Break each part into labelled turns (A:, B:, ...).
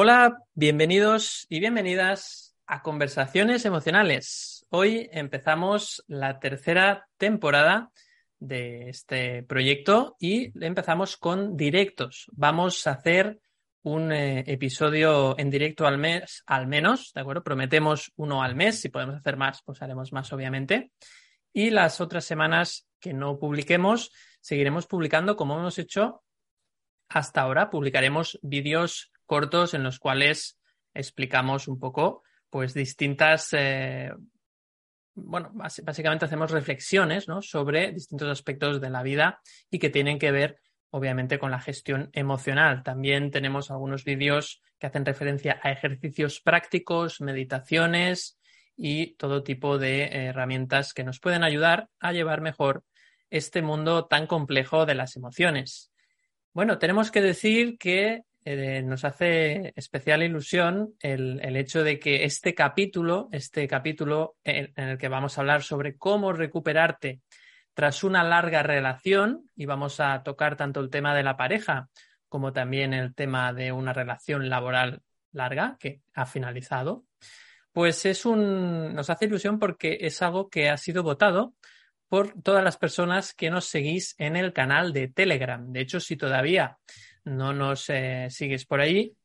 A: Hola, bienvenidos y bienvenidas a Conversaciones Emocionales. Hoy empezamos la tercera temporada de este proyecto y empezamos con directos. Vamos a hacer un eh, episodio en directo al mes, al menos, ¿de acuerdo? Prometemos uno al mes, si podemos hacer más, pues haremos más, obviamente. Y las otras semanas que no publiquemos, seguiremos publicando como hemos hecho hasta ahora. Publicaremos vídeos cortos en los cuales explicamos un poco pues distintas, eh, bueno, básicamente hacemos reflexiones ¿no? sobre distintos aspectos de la vida y que tienen que ver obviamente con la gestión emocional. También tenemos algunos vídeos que hacen referencia a ejercicios prácticos, meditaciones y todo tipo de herramientas que nos pueden ayudar a llevar mejor este mundo tan complejo de las emociones. Bueno, tenemos que decir que eh, nos hace especial ilusión el, hecho de que este capítulo, este capítulo en, el que vamos a hablar sobre cómo recuperarte tras una larga relación, y vamos a tocar tanto el tema de la pareja como también el tema de una relación laboral larga que ha finalizado, pues es un, nos hace ilusión porque es algo que ha sido votado por todas las personas que nos seguís en el canal de Telegram. De hecho, si todavía no nos eh, sigues por ahí,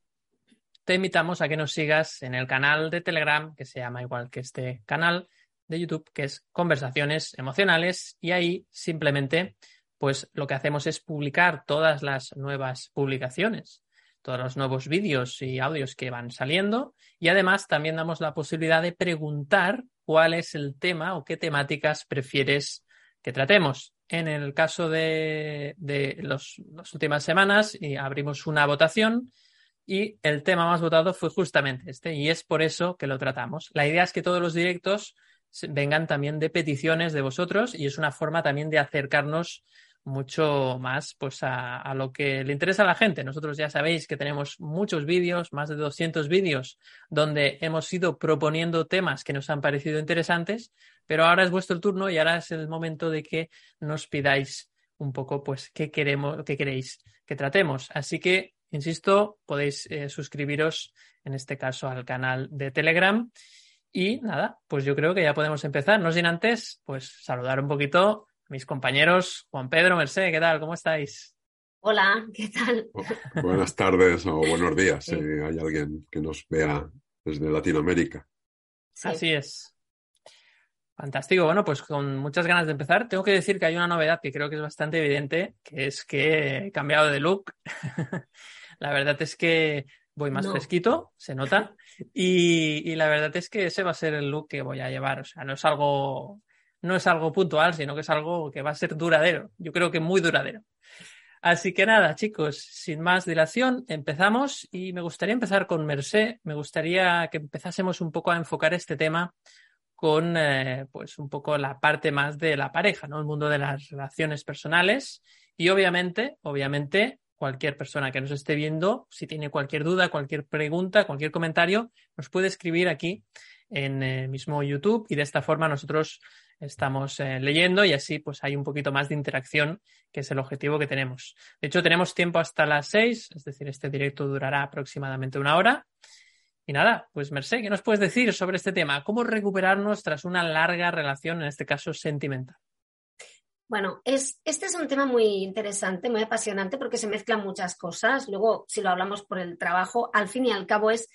A: te invitamos a que nos sigas en el canal de Telegram, que se llama igual que este canal de YouTube, que es Conversaciones Emocionales, y ahí simplemente, pues lo que hacemos es publicar todas las nuevas publicaciones, todos los nuevos vídeos y audios que van saliendo, y además también damos la posibilidad de preguntar cuál es el tema o qué temáticas prefieres que tratemos. En el caso de, las últimas semanas y abrimos una votación y el tema más votado fue justamente este y es por eso que lo tratamos. La idea es que todos los directos vengan también de peticiones de vosotros y es una forma también de acercarnos mucho más pues a, lo que le interesa a la gente. Nosotros ya sabéis que tenemos muchos vídeos, más de 200 vídeos, donde hemos ido proponiendo temas que nos han parecido interesantes, pero ahora es vuestro turno y ahora es el momento de que nos pidáis un poco pues qué queremos, qué queréis que tratemos. Así que, insisto, podéis eh, suscribiros en este caso al canal de Telegram. Y nada, pues yo creo que ya podemos empezar. No sin antes, pues saludar un poquito mis compañeros Juan Pedro, Merced, ¿qué tal? ¿Cómo estáis?
B: Hola, ¿qué tal?
C: Buenas tardes o buenos días, si hay alguien que nos vea desde Latinoamérica.
A: Así es. Fantástico. Bueno, pues con muchas ganas de empezar. Tengo que decir que hay una novedad que creo que es bastante evidente, que es que he cambiado de look. la verdad es que voy más fresquito, se nota. Y, y, la verdad es que ese va a ser el look que voy a llevar. O sea, no es algo no es algo puntual, sino que es algo que va a ser duradero. Yo creo que muy duradero. Así que nada, chicos, sin más dilación, empezamos y me gustaría empezar con Mercé. Me gustaría que empezásemos un poco a enfocar este tema con eh, pues un poco la parte más de la pareja, ¿no? El mundo de las relaciones personales. Y obviamente, obviamente, cualquier persona que nos esté viendo, si tiene cualquier duda, cualquier pregunta, cualquier comentario, nos puede escribir aquí en el mismo YouTube y de esta forma nosotros estamos eh, leyendo y así pues hay un poquito más de interacción, que es el objetivo que tenemos. De hecho, tenemos tiempo hasta las seis, es decir, este directo durará aproximadamente una hora. Y nada, pues Merced, ¿qué nos puedes decir sobre este tema? ¿Cómo recuperarnos tras una larga relación, en este caso sentimental?
B: Bueno, es, este es un tema muy interesante, muy apasionante, porque se mezclan muchas cosas. Luego, si lo hablamos por el trabajo, al fin y al cabo es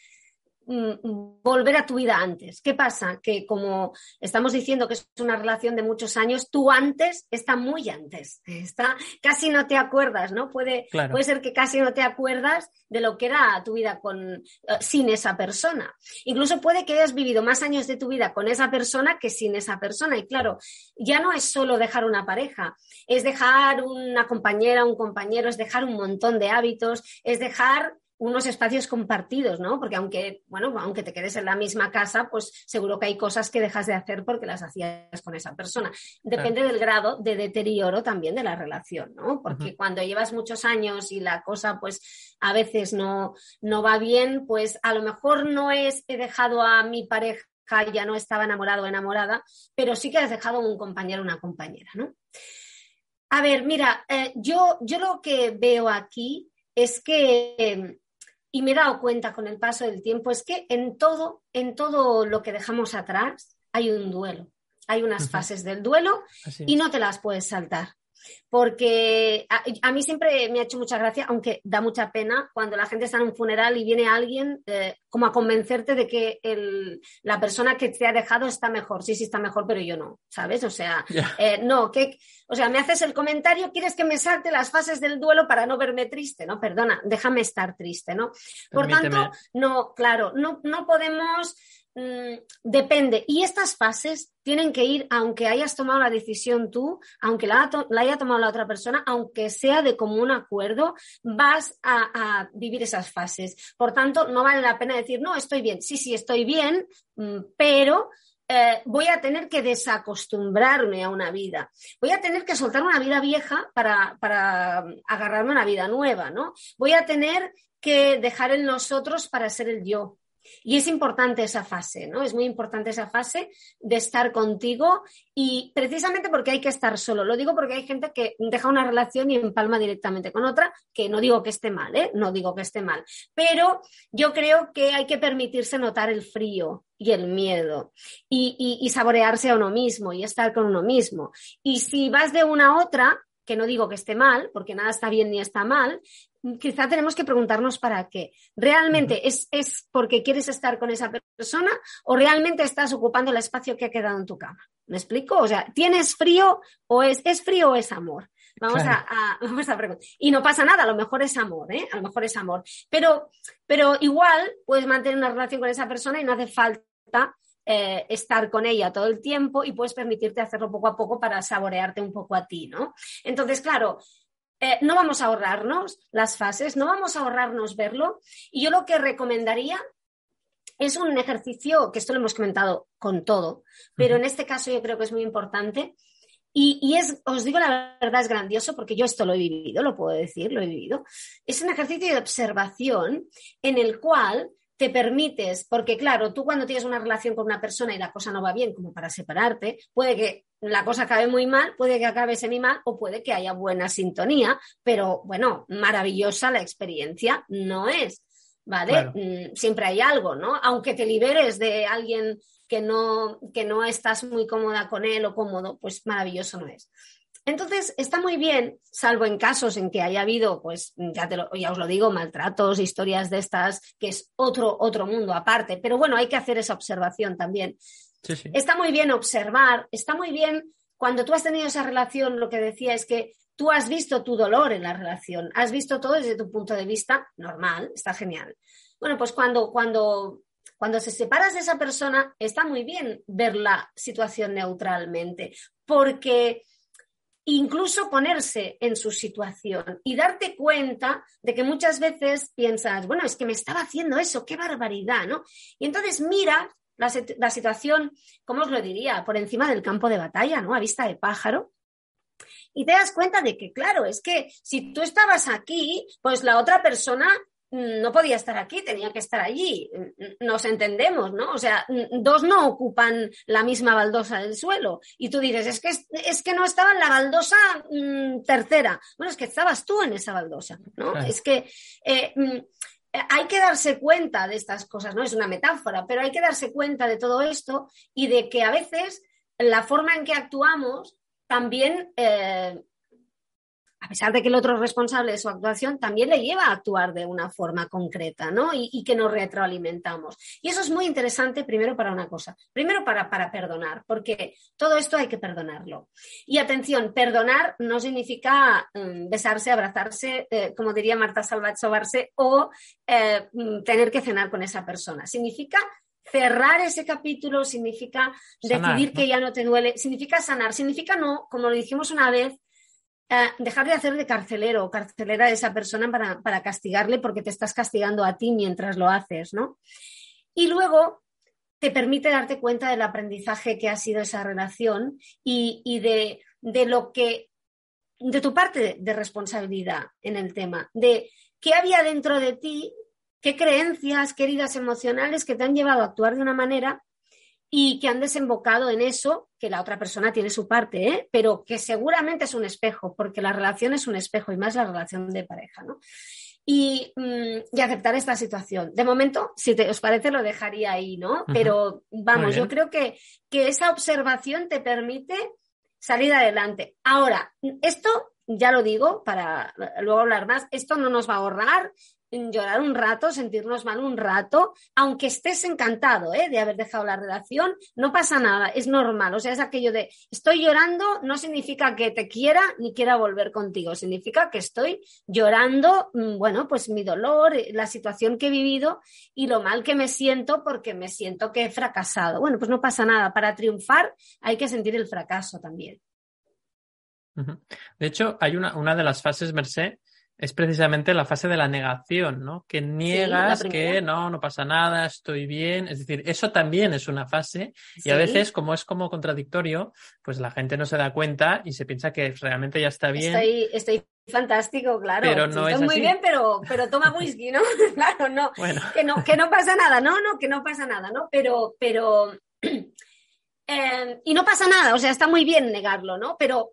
B: volver a tu vida antes. ¿Qué pasa? Que como estamos diciendo que es una relación de muchos años, tú antes está muy antes, está casi no te acuerdas, ¿no? Puede, puede ser que casi no te acuerdas de lo que era tu vida con, eh, sin esa persona. Incluso puede que hayas vivido más años de tu vida con esa persona que sin esa persona. Y claro, ya no es solo dejar una pareja, es dejar una compañera, un compañero, es dejar un montón de hábitos, es dejar unos espacios compartidos, ¿no? Porque aunque, bueno, aunque te quedes en la misma casa, pues seguro que hay cosas que dejas de hacer porque las hacías con esa persona. Depende del grado de deterioro también de la relación, ¿no? Porque cuando llevas muchos años y la cosa, pues a veces no, no va bien, pues a lo mejor no es he dejado a mi pareja ya no estaba enamorado o enamorada, pero sí que has dejado un compañero o una compañera, ¿no? A ver, mira, eh, yo, yo lo que veo aquí es que y me he dado cuenta con el paso del tiempo es que en todo, en todo lo que dejamos atrás hay un duelo. Hay unas fases del duelo y no te las puedes saltar porque a, mí siempre me ha hecho mucha gracia, aunque da mucha pena, cuando la gente está en un funeral y viene alguien eh, como a convencerte de que la persona que te ha dejado está mejor. Sí, sí está mejor, pero yo no, ¿sabes? O sea, eh, no, que, o sea, me haces el comentario, quieres que me salte las fases del duelo para no verme triste, ¿no? Perdona, déjame estar triste, ¿no? Por tanto, no, claro, no, no podemos depende. Y estas fases tienen que ir, aunque hayas tomado la decisión tú, aunque la, haya tomado la otra persona, aunque sea de común acuerdo, vas a, vivir esas fases. Por tanto, no vale la pena decir, no, estoy bien. Sí, sí, estoy bien, mm, pero eh, voy a tener que desacostumbrarme a una vida. Voy a tener que soltar una vida vieja para, para agarrarme a una vida nueva, ¿no? Voy a tener que dejar el nosotros para ser el yo. Y es importante esa fase, ¿no? Es muy importante esa fase de estar contigo y precisamente porque hay que estar solo. Lo digo porque hay gente que deja una relación y empalma directamente con otra, que no digo que esté mal, ¿eh? No digo que esté mal. Pero yo creo que hay que permitirse notar el frío y el miedo y, y saborearse a uno mismo y estar con uno mismo. Y si vas de una a otra, que no digo que esté mal, porque nada está bien ni está mal, quizá tenemos que preguntarnos para qué. ¿Realmente es, es, porque quieres estar con esa persona o realmente estás ocupando el espacio que ha quedado en tu cama? ¿Me explico? O sea, ¿tienes frío o es, es frío o es amor? Vamos, a, vamos a preguntar. Y no pasa nada, a lo mejor es amor, ¿eh? A lo mejor es amor. Pero, pero igual puedes mantener una relación con esa persona y no hace falta eh, estar con ella todo el tiempo y puedes permitirte hacerlo poco a poco para saborearte un poco a ti, ¿no? Entonces, claro, eh, no vamos a ahorrarnos las fases, no vamos a ahorrarnos verlo. Y yo lo que recomendaría es un ejercicio, que esto lo hemos comentado con todo, pero en este caso yo creo que es muy importante. Y, y, es, os digo la verdad, es grandioso porque yo esto lo he vivido, lo puedo decir, lo he vivido. Es un ejercicio de observación en el cual te permites, porque claro, tú cuando tienes una relación con una persona y la cosa no va bien como para separarte, puede que la cosa acabe muy mal, puede que acabe semi mal o puede que haya buena sintonía, pero bueno, maravillosa la experiencia no es, ¿vale? Mm, siempre hay algo, ¿no? Aunque te liberes de alguien que no, que no estás muy cómoda con él o cómodo, pues maravilloso no es. Entonces, está muy bien, salvo en casos en que haya habido, pues ya, os lo digo, maltratos, historias de estas, que es otro, otro mundo aparte. Pero bueno, hay que hacer esa observación también. Está muy bien observar, está muy bien cuando tú has tenido esa relación, lo que decía es que tú has visto tu dolor en la relación, has visto todo desde tu punto de vista normal, está genial. Bueno, pues cuando, cuando, cuando se separas de esa persona, está muy bien ver la situación neutralmente, porque incluso ponerse en su situación y darte cuenta de que muchas veces piensas, bueno, es que me estaba haciendo eso, qué barbaridad, ¿no? Y entonces mira la, la situación, ¿cómo os lo diría? Por encima del campo de batalla, ¿no? A vista de pájaro. Y te das cuenta de que, claro, es que si tú estabas aquí, pues la otra persona no podía estar aquí, tenía que estar allí. Nos entendemos, ¿no? O sea, dos no ocupan la misma baldosa del suelo. Y tú dices, es que, es que no estaba en la baldosa mm, tercera. Bueno, es que estabas tú en esa baldosa, ¿no? Es que eh, mm, hay que darse cuenta de estas cosas, ¿no? Es una metáfora, pero hay que darse cuenta de todo esto y de que a veces la forma en que actuamos también eh, a pesar de que el otro responsable de su actuación también le lleva a actuar de una forma concreta, ¿no? Y, que nos retroalimentamos. Y eso es muy interesante, primero para una cosa, primero para, para perdonar, porque todo esto hay que perdonarlo. Y atención, perdonar no significa mm, besarse, abrazarse, eh, como diría Marta Salvat, sobarse o eh, mm, tener que cenar con esa persona. Significa cerrar ese capítulo, significa decidir que ya no te duele, significa sanar, significa no, como lo dijimos una vez, dejar de hacer de carcelero o carcelera a esa persona para, castigarle porque te estás castigando a ti mientras lo haces, ¿no? Y luego te permite darte cuenta del aprendizaje que ha sido esa relación y, de, de, lo que, de tu parte de responsabilidad en el tema, de qué había dentro de ti, qué creencias, qué heridas emocionales que te han llevado a actuar de una manera y que han desembocado en eso, que la otra persona tiene su parte, ¿eh? pero que seguramente es un espejo, porque la relación es un espejo y más la relación de pareja, ¿no? y, mm, aceptar esta situación. De momento, si te, os parece, lo dejaría ahí, ¿no? Pero vamos, yo creo que, que esa observación te permite salir adelante. Ahora, esto ya lo digo para luego hablar más, esto no nos va a ahorrar llorar un rato, sentirnos mal un rato, aunque estés encantado ¿eh? de haber dejado la relación, no pasa nada, es normal. O sea, es aquello de estoy llorando no significa que te quiera ni quiera volver contigo, significa que estoy llorando, mm, bueno, pues mi dolor, eh, la situación que he vivido y lo mal que me siento porque me siento que he fracasado. Bueno, pues no pasa nada. Para triunfar hay que sentir el fracaso también.
A: De hecho, hay una, una de las fases, Merced, es precisamente la fase de la negación, ¿no? Que niegas que no, no pasa nada, estoy bien. Es decir, eso también es una fase y a veces, como es como contradictorio, pues la gente no se da cuenta y se piensa que realmente ya está bien.
B: Estoy, estoy fantástico, claro. Pero no es muy bien, pero, pero toma whisky, ¿no? claro, no. Que no. Que no pasa nada, no, no, que no pasa nada, ¿no? Pero, pero. Eh, y no pasa nada, o sea, está muy bien negarlo, ¿no? Pero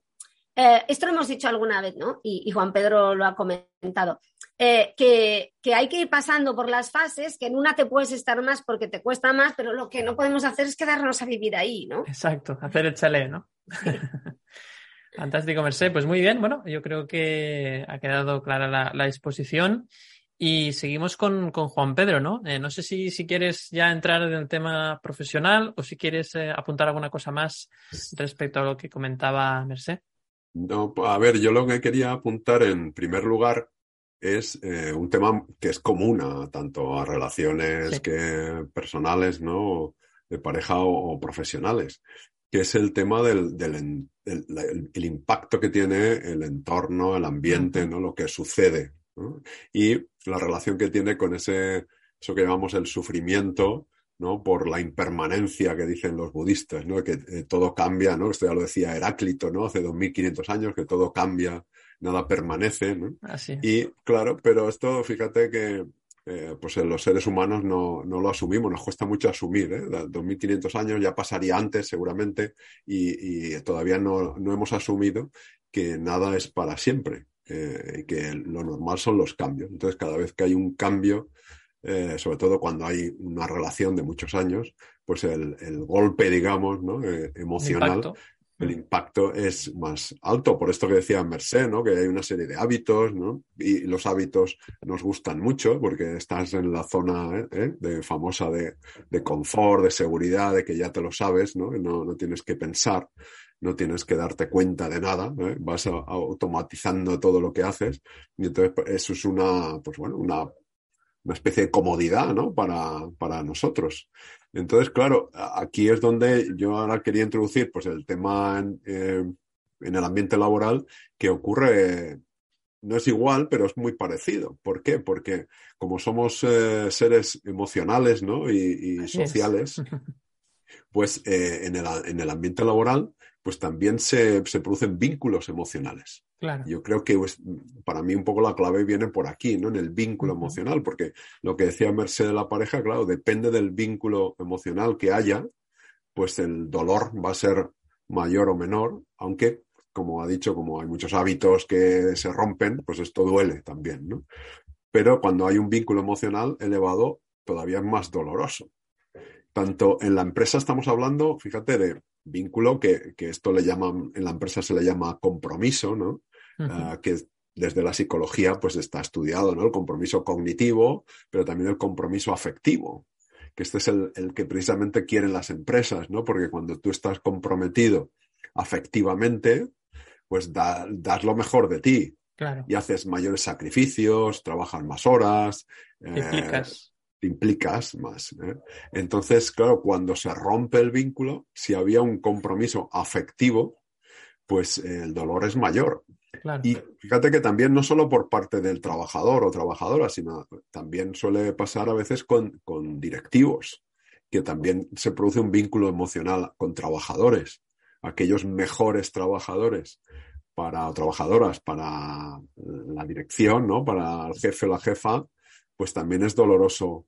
B: eh, esto lo hemos dicho alguna vez, ¿no? Y, Juan Pedro lo ha comentado. Eh, que, hay que ir pasando por las fases, que en una te puedes estar más porque te cuesta más, pero lo que no podemos hacer es quedarnos a vivir ahí, ¿no?
A: Exacto, hacer el chale, ¿no? Fantástico, Merced. Pues muy bien, bueno, yo creo que ha quedado clara la, exposición. Y seguimos con, Juan Pedro, ¿no? Eh, no sé si, si, quieres ya entrar en el tema profesional o si quieres apuntar alguna cosa más respecto a lo que comentaba Merced.
C: No, a ver, yo lo que quería apuntar en primer lugar es eh, un tema que es común a tanto a relaciones que personales, ¿no? De pareja o, profesionales, que es el tema del, el, impacto que tiene el entorno, el ambiente, ¿no? Lo que sucede, Y la relación que tiene con ese, eso que llamamos el sufrimiento, ¿no? por la impermanencia que dicen los budistas, ¿no? que eh, todo cambia, ¿no? esto ya lo decía Heráclito ¿no? hace 2500 años, que todo cambia, nada permanece. ¿no? Y claro, pero esto fíjate que eh, pues los seres humanos no, no, lo asumimos, nos cuesta mucho asumir. ¿eh? 2500 años ya pasaría antes seguramente y, y todavía no, no, hemos asumido que nada es para siempre, eh, que lo normal son los cambios. Entonces cada vez que hay un cambio, eh, sobre todo cuando hay una relación de muchos años, pues el, golpe, digamos, ¿no? Eh, emocional, el impacto. es más alto. Por esto que decía Merced, ¿no? que hay una serie de hábitos, ¿no? y los hábitos nos gustan mucho porque estás en la zona ¿eh? de, famosa de, de, confort, de seguridad, de que ya te lo sabes, ¿no? No, no tienes que pensar no tienes que darte cuenta de nada, vas automatizando todo lo que haces y entonces pues, eso es una, pues bueno, una una especie de comodidad ¿no? para, para, nosotros. Entonces, claro, aquí es donde yo ahora quería introducir pues, el tema en, eh, el ambiente laboral que ocurre, no es igual, pero es muy parecido. ¿Por qué? Porque como somos eh, seres emocionales ¿no? y, sociales, pues eh, en, el, en el ambiente laboral pues también se, se producen vínculos emocionales. Yo creo que pues, para mí un poco la clave viene por aquí, ¿no? En el vínculo emocional, porque lo que decía Merced de la pareja, claro, depende del vínculo emocional que haya, pues el dolor va a ser mayor o menor, aunque, como ha dicho, como hay muchos hábitos que se rompen, pues esto duele también, ¿no? Pero cuando hay un vínculo emocional elevado, todavía es más doloroso. Tanto en la empresa estamos hablando, fíjate, de vínculo que, esto le llaman, en la empresa se le llama compromiso, ¿no? Ah, que desde la psicología pues está estudiado, ¿no? El compromiso cognitivo, pero también el compromiso afectivo, que este es el, que precisamente quieren las empresas, ¿no? Porque cuando tú estás comprometido afectivamente, pues das lo mejor de ti. Y haces mayores sacrificios, trabajas más horas.
A: Eh,
C: implicas más. ¿eh? Entonces, claro, cuando se rompe el vínculo, si había un compromiso afectivo, pues el dolor es mayor. Y fíjate que también no solo por parte del trabajador o trabajadora, sino también suele pasar a veces con, con directivos, que también se produce un vínculo emocional con trabajadores, aquellos mejores trabajadores para trabajadoras, para la dirección, ¿no? Para el jefe o la jefa, pues también es doloroso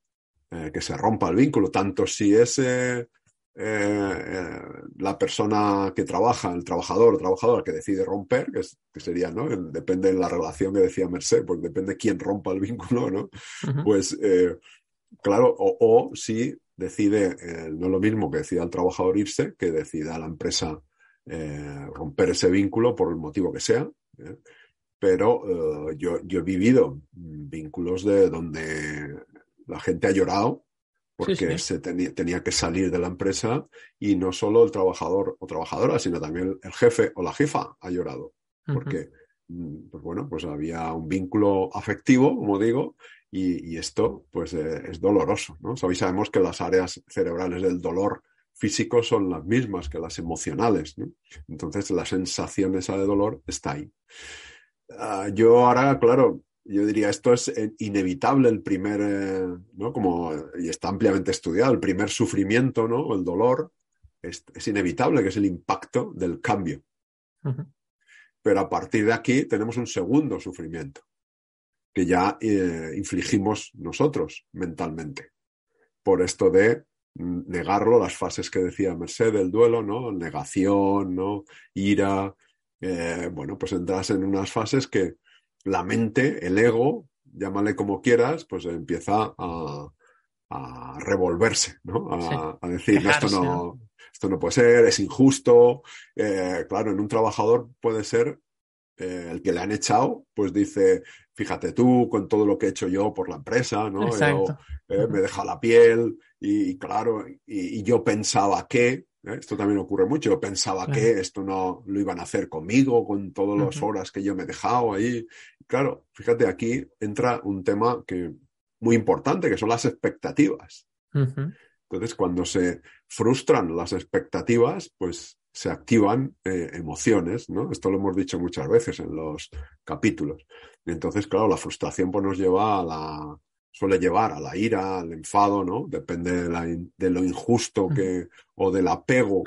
C: eh, que se rompa el vínculo, tanto si ese eh, la persona que trabaja, el trabajador o trabajadora que decide romper, que, sería, ¿no? depende de la relación que decía Merced, pues depende quién rompa el vínculo, ¿no? Pues, eh, claro, o, si decide, eh, no lo mismo que decida el trabajador irse, que decida la empresa romper ese vínculo por el motivo que sea. Pero yo, yo he vivido vínculos de donde la gente ha llorado porque se tenía, que salir de la empresa y no solo el trabajador o trabajadora, sino también el jefe o la jefa ha llorado, porque, mm, pues bueno, pues había un vínculo afectivo, como digo, y, esto pues eh, es doloroso, ¿no? Sabemos que las áreas cerebrales del dolor físico son las mismas que las emocionales, ¿no? Entonces la sensación esa de dolor está ahí. Ah, yo ahora, claro, yo diría, esto es eh, inevitable el primer, eh, ¿no? Como, y está ampliamente estudiado, el primer sufrimiento, ¿no? El dolor, es, inevitable, que es el impacto del cambio. Pero a partir de aquí tenemos un segundo sufrimiento, que ya eh, infligimos nosotros mentalmente, por esto de negarlo, las fases que decía Merced del duelo, ¿no? Negación, ¿no? Ira, bueno, pues entras en unas fases que, la mente, el ego, llámale como quieras, pues empieza a, revolverse, ¿no? A, decir, esto no, esto no puede ser, es injusto. Eh, claro, en un trabajador puede ser eh, el que le han echado, pues dice, fíjate tú, con todo lo que he hecho yo por la empresa, ¿no? Eh, me deja la piel y, claro, y, yo pensaba que, esto también ocurre mucho. Yo pensaba que esto no lo iban a hacer conmigo, con todas las horas que yo me he dejado ahí. Claro, fíjate, aquí entra un tema que muy importante, que son las expectativas. Entonces, cuando se frustran las expectativas, pues se activan eh, emociones, ¿no? Esto lo hemos dicho muchas veces en los capítulos. entonces, claro, la frustración pues, nos lleva a la, suele llevar a la ira, al enfado, ¿no? Depende de, lo injusto que, o del apego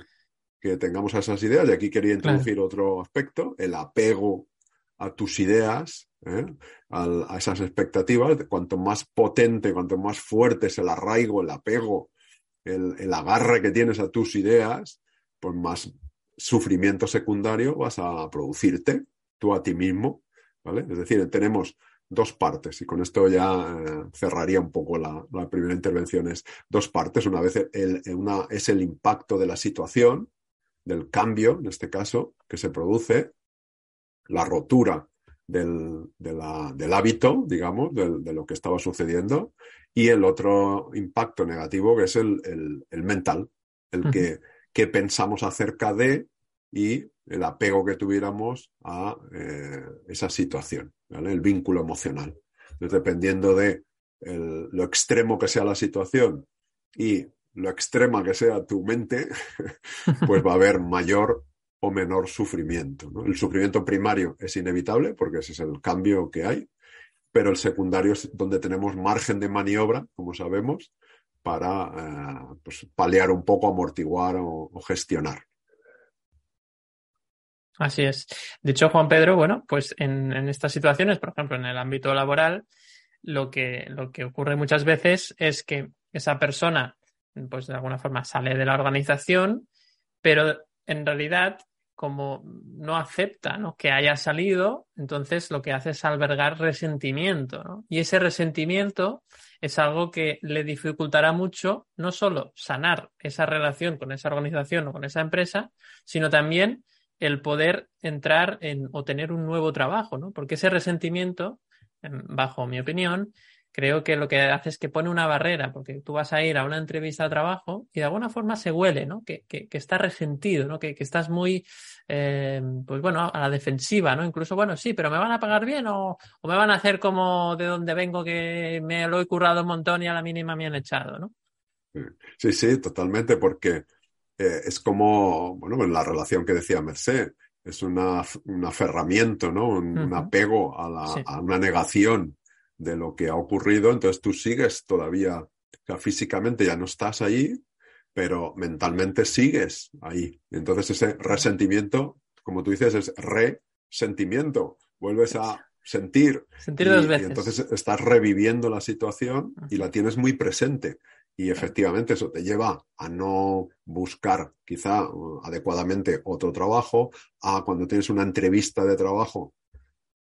C: que tengamos a esas ideas. Y aquí quería introducir otro aspecto, el apego a tus ideas, ¿eh? a, esas expectativas. Cuanto más potente, cuanto más fuerte es el arraigo, el apego, el, el agarre que tienes a tus ideas, pues más sufrimiento secundario vas a producirte tú a ti mismo, ¿vale? Es decir, tenemos dos partes, y con esto ya eh, cerraría un poco la, primera intervención, es dos partes. Una vez el, una, es el impacto de la situación, del cambio, en este caso, que se produce, la rotura del, del hábito, digamos, de lo que estaba sucediendo, y el otro impacto negativo, que es el, mental, el que, que pensamos acerca de y el apego que tuviéramos a eh, esa situación, el vínculo emocional. dependiendo de lo extremo que sea la situación y lo extrema que sea tu mente, pues va a haber mayor o menor sufrimiento. El sufrimiento primario es inevitable porque ese es el cambio que hay, pero el secundario es donde tenemos margen de maniobra, como sabemos, para eh, pues, paliar un poco, amortiguar o gestionar.
A: Así es. De hecho, Juan Pedro, bueno, pues en, estas situaciones, por ejemplo, en el ámbito laboral, lo que, lo que ocurre muchas veces es que esa persona, pues de alguna forma sale de la organización, pero en realidad, como no acepta ¿no? que haya salido, entonces lo que hace es albergar resentimiento. ¿no? Y ese resentimiento es algo que le dificultará mucho no solo sanar esa relación con esa organización o con esa empresa, sino también el poder entrar en o tener un nuevo trabajo, ¿no? Porque ese resentimiento, bajo mi opinión, creo que lo que hace es que pone una barrera, porque tú vas a ir a una entrevista de trabajo y de alguna forma se huele, ¿no? Que, que, resentido, ¿no? Que, que estás muy, eh, pues bueno, a la defensiva, ¿no? Incluso, bueno, sí, pero ¿me van a pagar bien o, o, me van a hacer como de donde vengo que me lo he currado un montón y a la mínima me han echado, ¿no?
C: Sí, sí, totalmente, porque eh, es como, bueno, en la relación que decía Merced, es una, un aferramiento, ¿no? Un, apego a, la, a, una negación de lo que ha ocurrido. Entonces tú sigues todavía, o sea, físicamente ya no estás ahí, pero mentalmente sigues ahí. Entonces ese resentimiento, como tú dices, es resentimiento. Vuelves a sentir.
A: Sentir dos veces.
C: Y entonces estás reviviendo la situación y la tienes muy presente. Y efectivamente eso te lleva a no buscar quizá uh, adecuadamente otro trabajo, a cuando tienes una entrevista de trabajo,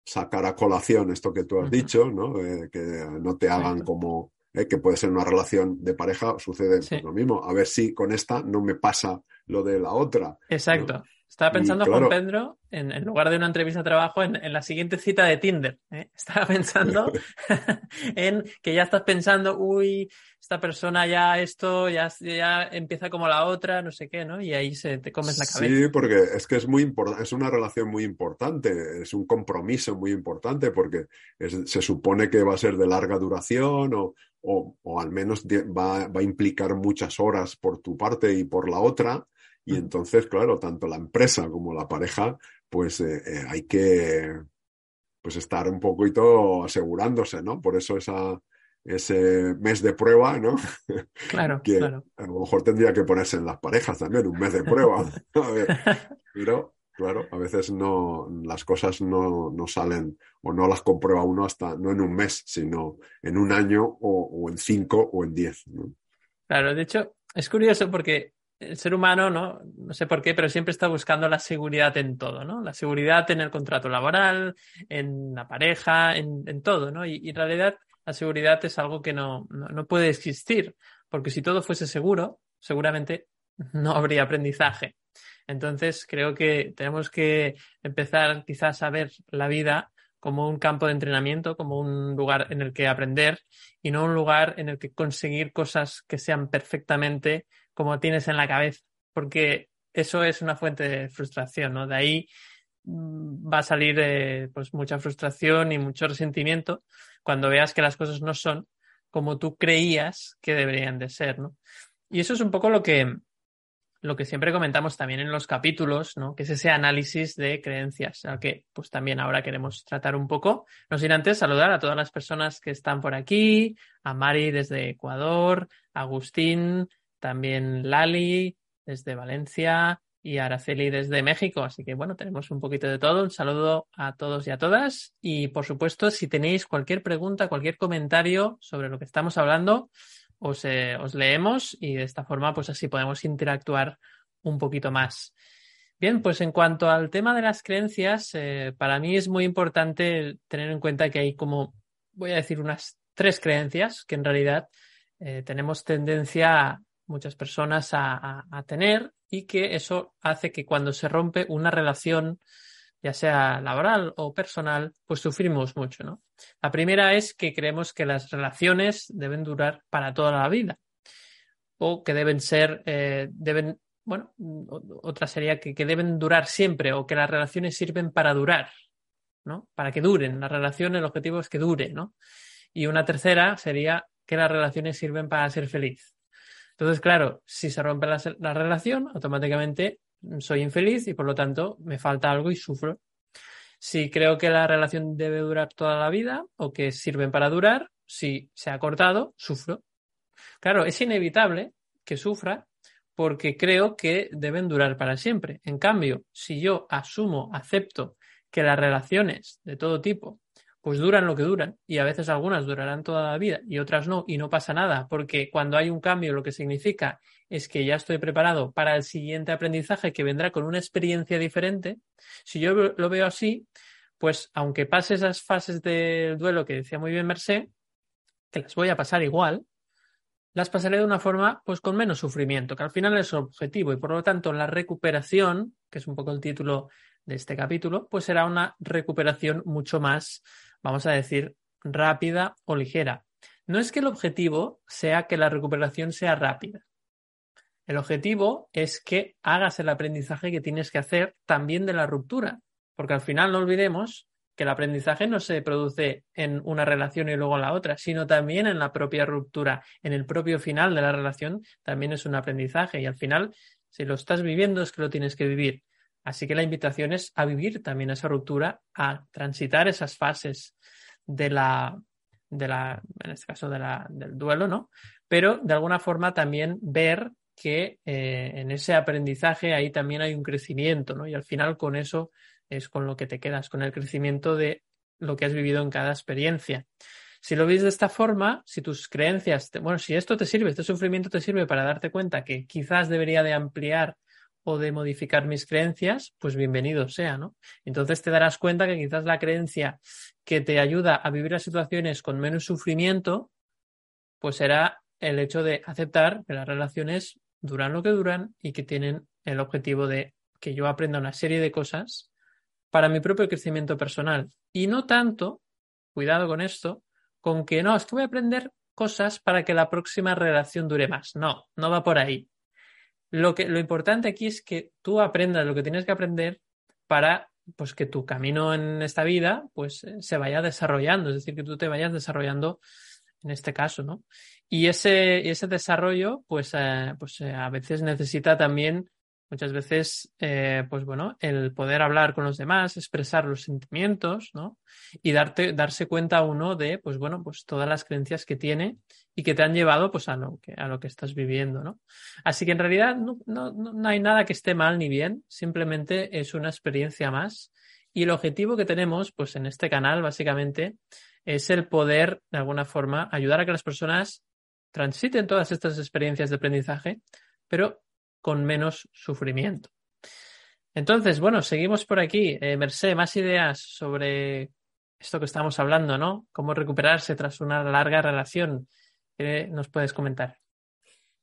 C: sacar a colación esto que tú has dicho, ¿no? Eh, que no te hagan como eh, que puede ser una relación de pareja, sucede pues lo mismo. A ver si con esta no me pasa lo de la otra.
A: Exacto. Estaba pensando, Juan Pedro, en, lugar de una entrevista de trabajo, en, la siguiente cita de Tinder. ¿eh? Estaba pensando en que ya estás pensando, uy, esta persona ya esto, ya, ya empieza como la otra, no sé qué, ¿no? Y ahí se te comes la cabeza.
C: Sí, porque es que es muy importante, es una relación muy importante, es un compromiso muy importante, porque se supone que va a ser de larga duración o, o, al menos va, va a implicar muchas horas por tu parte y por la otra y entonces, claro, tanto la empresa como la pareja, pues eh, eh, hay que pues estar un poquito asegurándose, ¿no? Por eso esa, ese mes de prueba, ¿no?
A: Claro,
C: que
A: claro.
C: A lo mejor tendría que ponerse en las parejas también, un mes de prueba. pero, claro, a veces no, las cosas no, no, salen o no las comprueba uno hasta, no en un mes, sino en un año o, o en cinco o en diez. ¿no?
A: Claro, de hecho, es curioso porque el ser humano, ¿no? No sé por qué, pero siempre está buscando la seguridad en todo, ¿no? La seguridad en el contrato laboral, en la pareja, en, todo, ¿no? Y, en realidad la seguridad es algo que no, no, puede existir, porque si todo fuese seguro, seguramente no habría aprendizaje. Entonces creo que tenemos que empezar quizás a ver la vida como un campo de entrenamiento, como un lugar en el que aprender y no un lugar en el que conseguir cosas que sean perfectamente como tienes en la cabeza, porque eso es una fuente de frustración, ¿no? De ahí mm, va a salir eh, pues mucha frustración y mucho resentimiento cuando veas que las cosas no son como tú creías que deberían de ser, ¿no? Y eso es un poco lo que, lo que siempre comentamos también en los capítulos, ¿no? Que es ese análisis de creencias, al que pues también ahora queremos tratar un poco. No sin antes saludar a todas las personas que están por aquí, a Mari desde Ecuador, a Agustín, también Lali desde Valencia y Araceli desde México. Así que bueno, tenemos un poquito de todo. Un saludo a todos y a todas. Y por supuesto, si tenéis cualquier pregunta, cualquier comentario sobre lo que estamos hablando, os, eh, os leemos y de esta forma pues así podemos interactuar un poquito más. Bien, pues en cuanto al tema de las creencias, eh, para mí es muy importante tener en cuenta que hay como, voy a decir, unas tres creencias que en realidad eh, tenemos tendencia muchas personas a, tener y que eso hace que cuando se rompe una relación, ya sea laboral o personal, pues sufrimos mucho, ¿no? La primera es que creemos que las relaciones deben durar para toda la vida o que deben ser, eh, deben, bueno, otra sería que, que deben durar siempre o que las relaciones sirven para durar, ¿no? Para que duren. La relación, el objetivo es que dure, ¿no? Y una tercera sería que las relaciones sirven para ser feliz. Entonces, claro, si se rompe la, relación, automáticamente soy infeliz y por lo tanto me falta algo y sufro. Si creo que la relación debe durar toda la vida o que sirven para durar, si se ha cortado, sufro. Claro, es inevitable que sufra porque creo que deben durar para siempre. En cambio, si yo asumo, acepto que las relaciones de todo tipo pues duran lo que duran y a veces algunas durarán toda la vida y otras no y no pasa nada porque cuando hay un cambio lo que significa es que ya estoy preparado para el siguiente aprendizaje que vendrá con una experiencia diferente. Si yo lo veo así, pues aunque pase esas fases del duelo que decía muy bien Mercé, que las voy a pasar igual, las pasaré de una forma pues con menos sufrimiento, que al final es su objetivo y por lo tanto la recuperación, que es un poco el título de este capítulo, pues será una recuperación mucho más vamos a decir, rápida o ligera. No es que el objetivo sea que la recuperación sea rápida. El objetivo es que hagas el aprendizaje que tienes que hacer también de la ruptura, porque al final no olvidemos que el aprendizaje no se produce en una relación y luego en la otra, sino también en la propia ruptura, en el propio final de la relación también es un aprendizaje y al final, si lo estás viviendo es que lo tienes que vivir. Así que la invitación es a vivir también esa ruptura, a transitar esas fases de la, de la en este caso del duelo, ¿no? Pero de alguna forma también ver que eh, en ese aprendizaje ahí también hay un crecimiento, ¿no? Y al final con eso es con lo que te quedas, con el crecimiento de lo que has vivido en cada experiencia. Si lo ves de esta forma, si tus creencias, bueno, si esto te sirve, este sufrimiento te sirve para darte cuenta que quizás debería de ampliar o de modificar mis creencias, pues bienvenido sea, ¿no? Entonces te darás cuenta que quizás la creencia que te ayuda a vivir las situaciones con menos sufrimiento, pues será el hecho de aceptar que las relaciones duran lo que duran y que tienen el objetivo de que yo aprenda una serie de cosas para mi propio crecimiento personal. Y no tanto, cuidado con esto, con que no, es que voy a aprender cosas para que la próxima relación dure más. No, no va por ahí. Lo, que, lo importante aquí es que tú aprendas lo que tienes que aprender para pues que tu camino en esta vida pues se vaya desarrollando, es decir, que tú te vayas desarrollando en este caso, ¿no? Y ese, ese desarrollo, pues, eh, pues eh, a veces necesita también, muchas veces, eh, pues bueno, el poder hablar con los demás, expresar los sentimientos, ¿no? Y darte, darse cuenta uno de, pues bueno, pues todas las creencias que tiene y que te han llevado, pues a lo que, a lo que estás viviendo, ¿no? Así que en realidad no, no, no hay nada que esté mal ni bien, simplemente es una experiencia más. Y el objetivo que tenemos, pues en este canal, básicamente, es el poder, de alguna forma, ayudar a que las personas transiten todas estas experiencias de aprendizaje, pero con menos sufrimiento. Entonces, bueno, seguimos por aquí. Eh, Merced, más ideas sobre esto que estamos hablando, ¿no? Cómo recuperarse tras una larga relación. ¿Qué nos puedes comentar?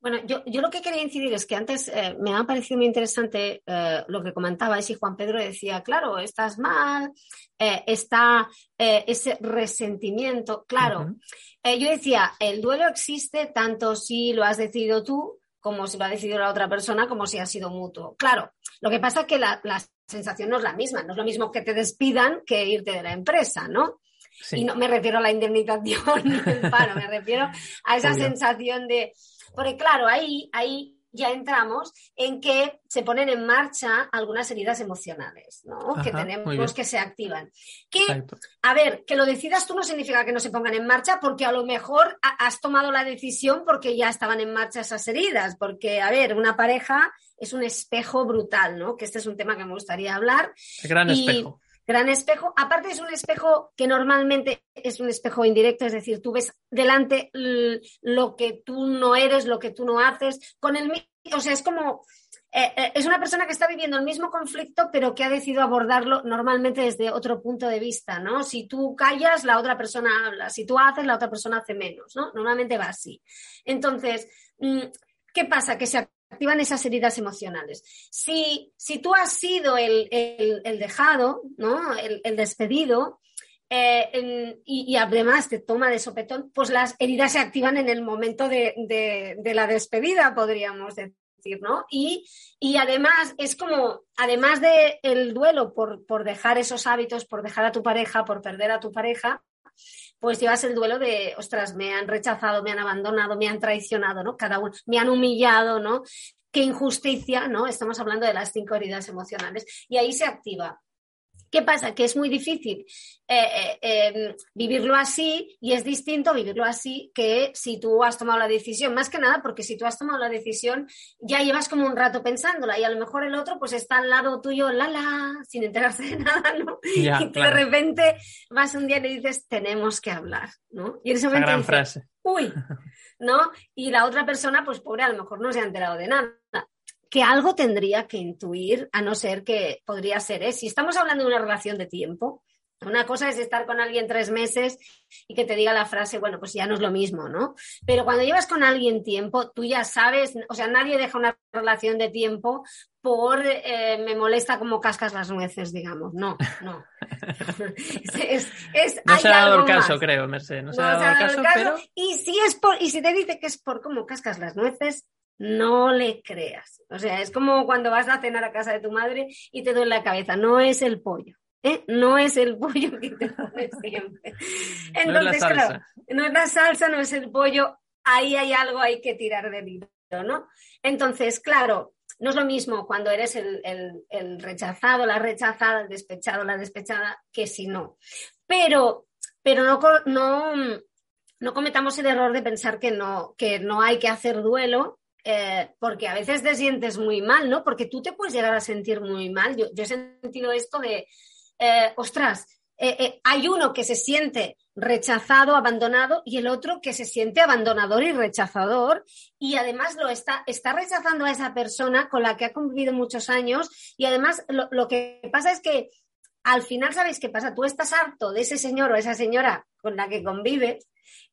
B: Bueno, yo, lo que quería incidir es que antes eh, me ha parecido muy interesante eh, lo que comentabais y Juan Pedro decía, claro, estás mal, eh, está ese resentimiento, claro. yo decía, el duelo existe tanto si lo has decidido tú como si lo ha decidido la otra persona, como si ha sido mutuo. Claro, lo que pasa es que la, sensación no es la misma, no es lo mismo que te despidan que irte de la empresa, ¿no? Y no me refiero a la indemnización ni el paro, me refiero a esa sensación de porque claro, ahí, ahí ya entramos en que se ponen en marcha algunas heridas emocionales, ¿no? que tenemos que se activan. Que, a ver, que lo decidas tú no significa que no se pongan en marcha, porque a lo mejor has tomado la decisión porque ya estaban en marcha esas heridas, porque, a ver, una pareja es un espejo brutal, ¿no? Que este es un tema que me gustaría hablar.
A: gran espejo
B: gran espejo. Aparte es un espejo que normalmente es un espejo indirecto, es decir, tú ves delante lo que tú no eres, lo que tú no haces, con el o sea, es como eh, eh, es una persona que está viviendo el mismo conflicto, pero que ha decidido abordarlo normalmente desde otro punto de vista, ¿no? Si tú callas, la otra persona habla, si tú haces, la otra persona hace menos, ¿no? Normalmente va así. Entonces, mm, ¿qué pasa? Que se activan esas heridas emocionales. Si, si tú has sido el, dejado, ¿no? el, despedido, eh, y, además te toma de sopetón, pues las heridas se activan en el momento de, la despedida, podríamos decir, ¿no? Y, además es como, además del el duelo por, por dejar esos hábitos, por dejar a tu pareja, por perder a tu pareja, pues llevas el duelo de, ostras, me han rechazado, me han abandonado, me han traicionado, ¿no? Cada uno, me han humillado, ¿no? Qué injusticia, ¿no? Estamos hablando de las cinco heridas emocionales. Y ahí se activa ¿Qué pasa? Que es muy difícil eh, eh, em, vivirlo así y es distinto vivirlo así que si tú has tomado la decisión, más que nada porque si tú has tomado la decisión ya llevas como un rato pensándola y a lo mejor el otro pues está al lado tuyo, la la, sin enterarse de nada, ¿no? y de repente vas un día y le dices, tenemos que hablar, ¿no? Y en ese momento...
A: gran frase.
B: Uy, ¿no? Y la otra persona, pues pobre, a lo mejor no se ha enterado de nada que algo tendría que intuir, a no ser que podría ser, ¿eh? si estamos hablando de una relación de tiempo, una cosa es estar con alguien tres meses y que te diga la frase, bueno, pues ya no es lo mismo, ¿no? Pero cuando llevas con alguien tiempo, tú ya sabes, o sea, nadie deja una relación de tiempo por eh, me molesta como cascas las nueces, digamos. No, no.
A: no se ha dado el caso, creo, Mercedes. No, se ha dado, el caso, pero...
B: Y si, es por, y si te dice que es por cómo cascas las nueces, no le creas. O sea, es como cuando vas a cenar a casa de tu madre y te duele la cabeza. No es el pollo. ¿eh? No es el pollo que te pones siempre. Entonces, no claro, no es la salsa, no es el pollo. Ahí hay algo, hay que tirar de hilo, ¿no? Entonces, claro, no es lo mismo cuando eres el, el, rechazado, la rechazada, el despechado, la despechada, que si no. Pero, pero no, no, no cometamos el error de pensar que no, que no hay que hacer duelo eh, porque a veces te sientes muy mal, ¿no? Porque tú te puedes llegar a sentir muy mal. Yo, he sentido esto de, eh, ostras, eh, hay uno que se siente rechazado, abandonado, y el otro que se siente abandonador y rechazador, y además lo está, está rechazando a esa persona con la que ha convivido muchos años, y además lo, lo que pasa es que al final, ¿sabéis qué pasa? Tú estás harto de ese señor o esa señora con la que convives,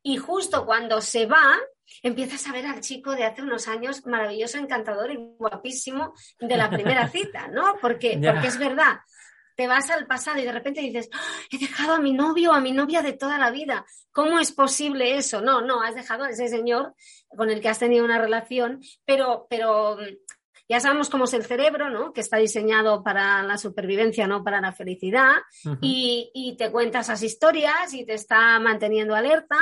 B: y justo cuando se va, empiezas a ver al chico de hace unos años maravilloso, encantador y guapísimo de la primera cita, ¿no? Porque, porque es verdad, te vas al pasado y de repente dices, ¡Ah! he dejado a mi novio, a mi novia de toda la vida. ¿Cómo es posible eso? No, no, has dejado a ese señor con el que has tenido una relación, pero, pero ya sabemos cómo es el cerebro, ¿no? Que está diseñado para la supervivencia, no para la felicidad. y, y, te cuenta esas historias y te está manteniendo alerta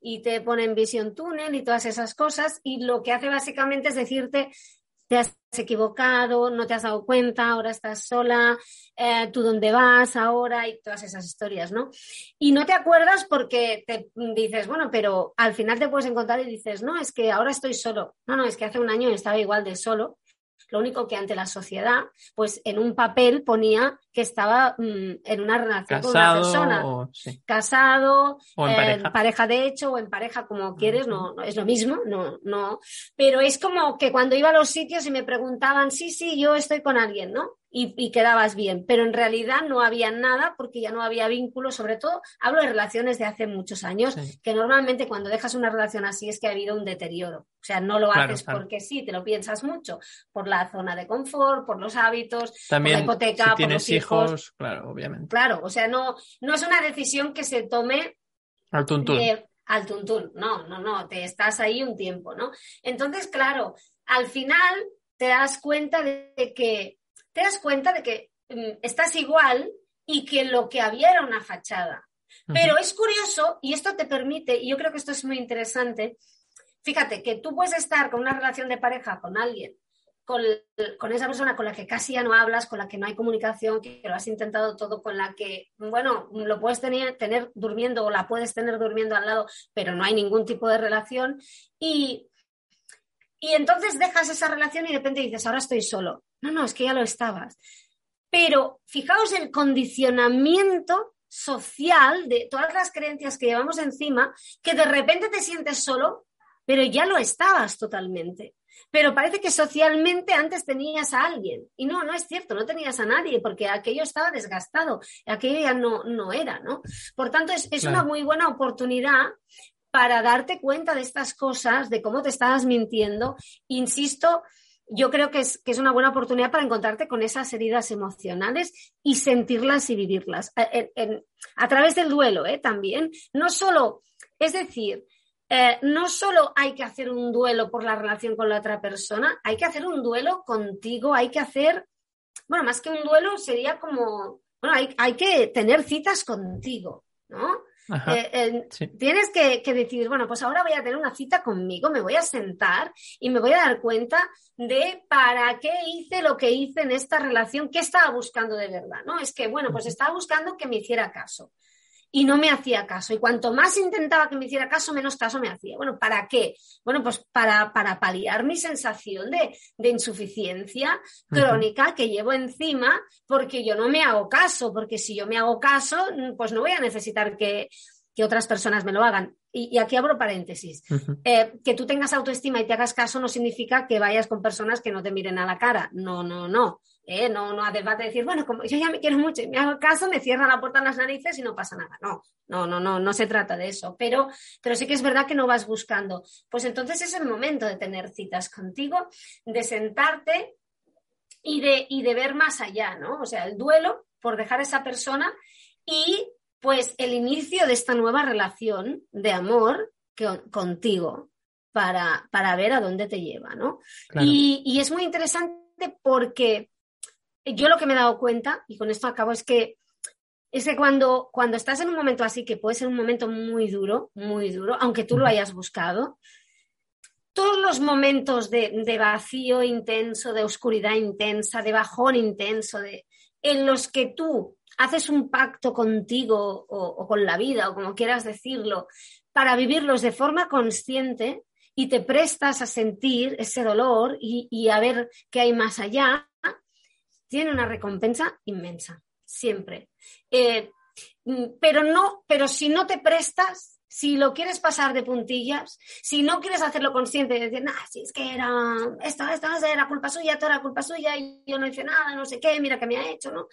B: y te pone en visión túnel y todas esas cosas. Y lo que hace básicamente es decirte, te has equivocado, no te has dado cuenta, ahora estás sola, eh, tú dónde vas ahora y todas esas historias, ¿no? Y no te acuerdas porque te dices, bueno, pero al final te puedes encontrar y dices, no, es que ahora estoy solo. No, no, es que hace un año estaba igual de solo lo único que ante la sociedad, pues en un papel ponía que estaba mm, en una relación con una persona. Casado,
A: o en
B: pareja. de hecho, o en pareja como quieres, no, no, es lo mismo, no, no. Pero es como que cuando iba a los sitios y me preguntaban, sí, sí, yo estoy con alguien, ¿no? y, quedabas bien, pero en realidad no había nada porque ya no había vínculo, sobre todo hablo de relaciones de hace muchos años, que normalmente cuando dejas una relación así es que ha habido un deterioro, o sea, no lo haces porque sí, te lo piensas mucho, por la zona de confort, por los hábitos,
A: También,
B: por la hipoteca,
A: por
B: los hijos.
A: Claro, obviamente.
B: Claro, o sea, no, no es una decisión que se tome
A: al tuntún.
B: al tuntún, no, no, no, te estás ahí un tiempo, ¿no? Entonces, claro, al final te das cuenta de que te das cuenta de que mm, estás igual y que lo que había era una fachada. Pero es curioso, y esto te permite, y yo creo que esto es muy interesante, fíjate que tú puedes estar con una relación de pareja con alguien, con, esa persona con la que casi ya no hablas, con la que no hay comunicación, que lo has intentado todo, con la que, bueno, lo puedes tener, durmiendo o la puedes tener durmiendo al lado, pero no hay ningún tipo de relación. Y, y entonces dejas esa relación y de repente dices, ahora estoy solo. No, no, es que ya lo estabas. Pero fijaos el condicionamiento social de todas las creencias que llevamos encima, que de repente te sientes solo, pero ya lo estabas totalmente. Pero parece que socialmente antes tenías a alguien. Y no, no es cierto, no tenías a nadie, porque aquello estaba desgastado, aquello ya no, no era, ¿no? Por tanto, es, es una muy buena oportunidad para darte cuenta de estas cosas, de cómo te estabas mintiendo. Insisto, yo creo que es, que es, una buena oportunidad para encontrarte con esas heridas emocionales y sentirlas y vivirlas. a través del duelo, ¿eh? También. No solo, es decir, eh, no solo hay que hacer un duelo por la relación con la otra persona, hay que hacer un duelo contigo, hay que hacer, bueno, más que un duelo sería como, bueno, hay, hay que tener citas contigo, ¿no? Eh, tienes que, que, decir, bueno, pues ahora voy a tener una cita conmigo, me voy a sentar y me voy a dar cuenta de para qué hice lo que hice en esta relación, qué estaba buscando de verdad, ¿no? Es que, bueno, pues estaba buscando que me hiciera caso y no me hacía caso. Y cuanto más intentaba que me hiciera caso, menos caso me hacía. Bueno, ¿para qué? Bueno, pues para, para paliar mi sensación de, de insuficiencia crónica que llevo encima porque yo no me hago caso, porque si yo me hago caso, pues no voy a necesitar que, que otras personas me lo hagan. Y, y aquí abro paréntesis. eh, que tú tengas autoestima y te hagas caso no significa que vayas con personas que no te miren a la cara. No, no, no. ¿Eh? No, no hace falta decir, bueno, como yo ya me quiero mucho y me hago caso, me cierra la puerta en las narices y no pasa nada. No, no, no, no, no se trata de eso. Pero, pero sí que es verdad que no vas buscando. Pues entonces es el momento de tener citas contigo, de sentarte y de, y de ver más allá, ¿no? O sea, el duelo por dejar a esa persona y pues el inicio de esta nueva relación de amor que, contigo para, para ver a dónde te lleva, ¿no? Y, y es muy interesante porque yo lo que me he dado cuenta, y con esto acabo, es que es que cuando, cuando estás en un momento así, que puede ser un momento muy duro, muy duro, aunque tú lo hayas buscado, todos los momentos de, de vacío intenso, de oscuridad intensa, de bajón intenso, de, en los que tú haces un pacto contigo o, o, con la vida, o como quieras decirlo, para vivirlos de forma consciente y te prestas a sentir ese dolor y, y a ver qué hay más allá, tiene una recompensa inmensa, siempre. Eh, mm, pero no, pero si no te prestas, si lo quieres pasar de puntillas, si no quieres hacerlo consciente y decir, si es que era esto, esto era culpa suya, toda era culpa suya, y yo no hice nada, no sé qué, mira qué me ha hecho, ¿no?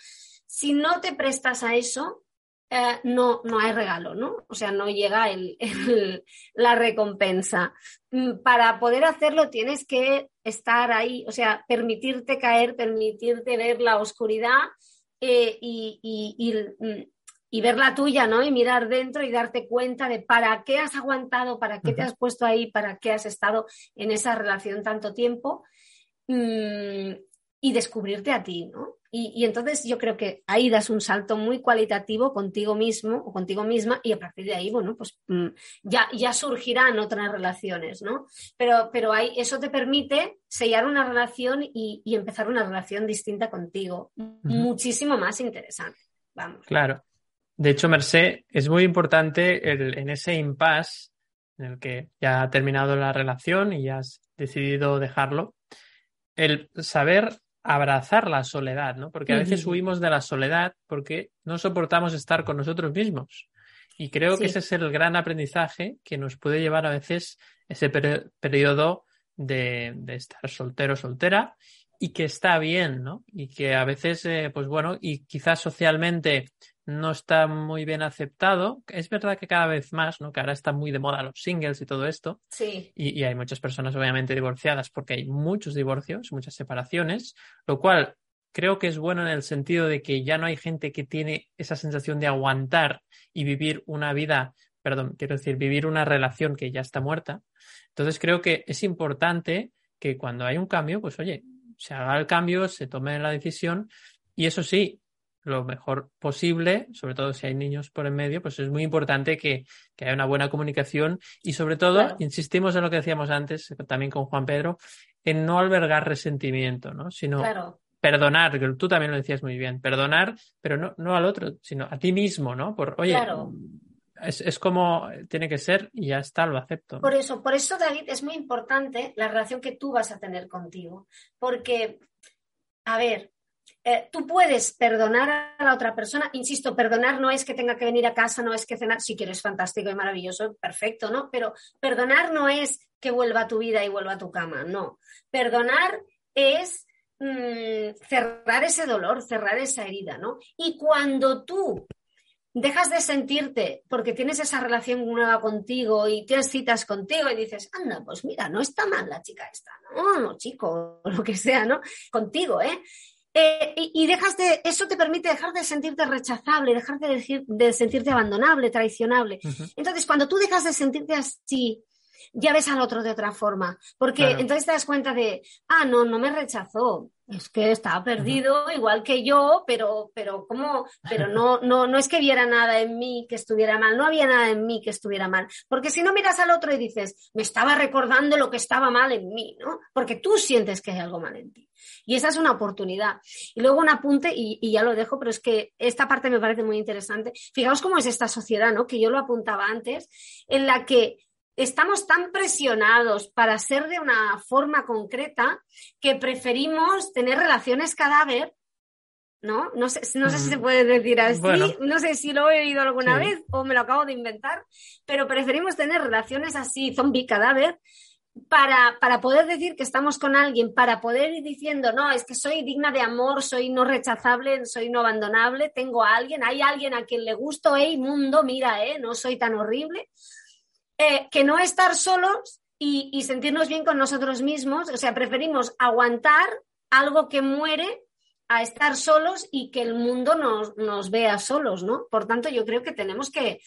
B: Si no te prestas a eso, eh, no, no hay regalo, ¿no? O sea, no llega el, la recompensa. Mm, para poder hacerlo tienes que estar ahí, o sea, permitirte caer, permitirte ver la oscuridad eh, y, mm, y, ver la tuya, ¿no? Y mirar dentro y darte cuenta de para qué has aguantado, para qué te has puesto ahí, para qué has estado en esa relación tanto tiempo mm, y descubrirte a ti, ¿no? Y, entonces yo creo que ahí das un salto muy cualitativo contigo mismo o contigo misma y a partir de ahí, bueno, pues mm, ya, ya surgirán otras relaciones, ¿no? Pero, pero ahí, eso te permite sellar una relación y, empezar una relación distinta contigo, muchísimo más interesante. Vamos.
A: Claro. De hecho, Merced, es muy importante en ese impasse en el que ya ha terminado la relación y ya has decidido dejarlo, el saber abrazar la soledad, ¿no? Porque a veces huimos de la soledad porque no soportamos estar con nosotros mismos. Y creo que ese es el gran aprendizaje que nos puede llevar a veces ese periodo de, estar soltero, soltera, y que está bien, ¿no? Y que a veces, eh, pues bueno, y quizás socialmente no está muy bien aceptado. Es verdad que cada vez más, ¿no? Que ahora está muy de moda los singles y todo esto.
B: Sí.
A: Y, hay muchas personas obviamente divorciadas porque hay muchos divorcios, muchas separaciones, lo cual creo que es bueno en el sentido de que ya no hay gente que tiene esa sensación de aguantar y vivir una vida, perdón, quiero decir, vivir una relación que ya está muerta. Entonces creo que es importante que cuando hay un cambio, pues oye, se haga el cambio, se tome la decisión y eso sí, lo mejor posible, sobre todo si hay niños por en medio, pues es muy importante que, haya una buena comunicación y sobre todo, insistimos en lo que decíamos antes, también con Juan Pedro, en no albergar resentimiento, ¿no? Sino perdonar, que tú también lo decías muy bien, perdonar, pero no, no al otro, sino a ti mismo, ¿no? Por, oye, es, es, como tiene que ser y ya está, lo acepto.
B: Por eso, por eso, David, es muy importante la relación que tú vas a tener contigo. Porque, a ver, eh, tú puedes perdonar a la otra persona, insisto, perdonar no es que tenga que venir a casa, no es que cenar, si quieres fantástico y maravilloso, perfecto, ¿no? Pero perdonar no es que vuelva a tu vida y vuelva a tu cama, no. Perdonar es mm, cerrar ese dolor, cerrar esa herida, ¿no? Y cuando tú dejas de sentirte porque tienes esa relación nueva contigo y tienes citas contigo y dices, anda, pues mira, no está mal la chica esta, no, no, chico, o lo que sea, ¿no? Contigo, ¿eh? Eh, y, dejas de, eso te permite dejar de sentirte rechazable, dejar de, decir, de sentirte abandonable, traicionable. Entonces, cuando tú dejas de sentirte así, ya ves al otro de otra forma. Porque entonces te das cuenta de, ah, no, no me rechazó. Es que estaba perdido, igual que yo, pero, pero ¿cómo? Pero no, no, no es que viera nada en mí que estuviera mal, no había nada en mí que estuviera mal. Porque si no miras al otro y dices, me estaba recordando lo que estaba mal en mí, ¿no? Porque tú sientes que hay algo mal en ti. Y esa es una oportunidad. Y luego un apunte, y, ya lo dejo, pero es que esta parte me parece muy interesante. Fijaos cómo es esta sociedad, ¿no? Que yo lo apuntaba antes, en la que estamos tan presionados para ser de una forma concreta que preferimos tener relaciones cadáver, ¿no? No sé, no sé si se puede decir así, no sé si lo he oído alguna vez o me lo acabo de inventar, pero preferimos tener relaciones así, zombie cadáver, para, para, poder decir que estamos con alguien, para poder ir diciendo, no, es que soy digna de amor, soy no rechazable, soy no abandonable, tengo a alguien, hay alguien a quien le gusto, hey, mundo, mira, eh, no soy tan horrible, eh, que no estar solos y, y sentirnos bien con nosotros mismos, o sea, preferimos aguantar algo que muere a estar solos y que el mundo nos, nos, vea solos, ¿no? Por tanto, yo creo que tenemos que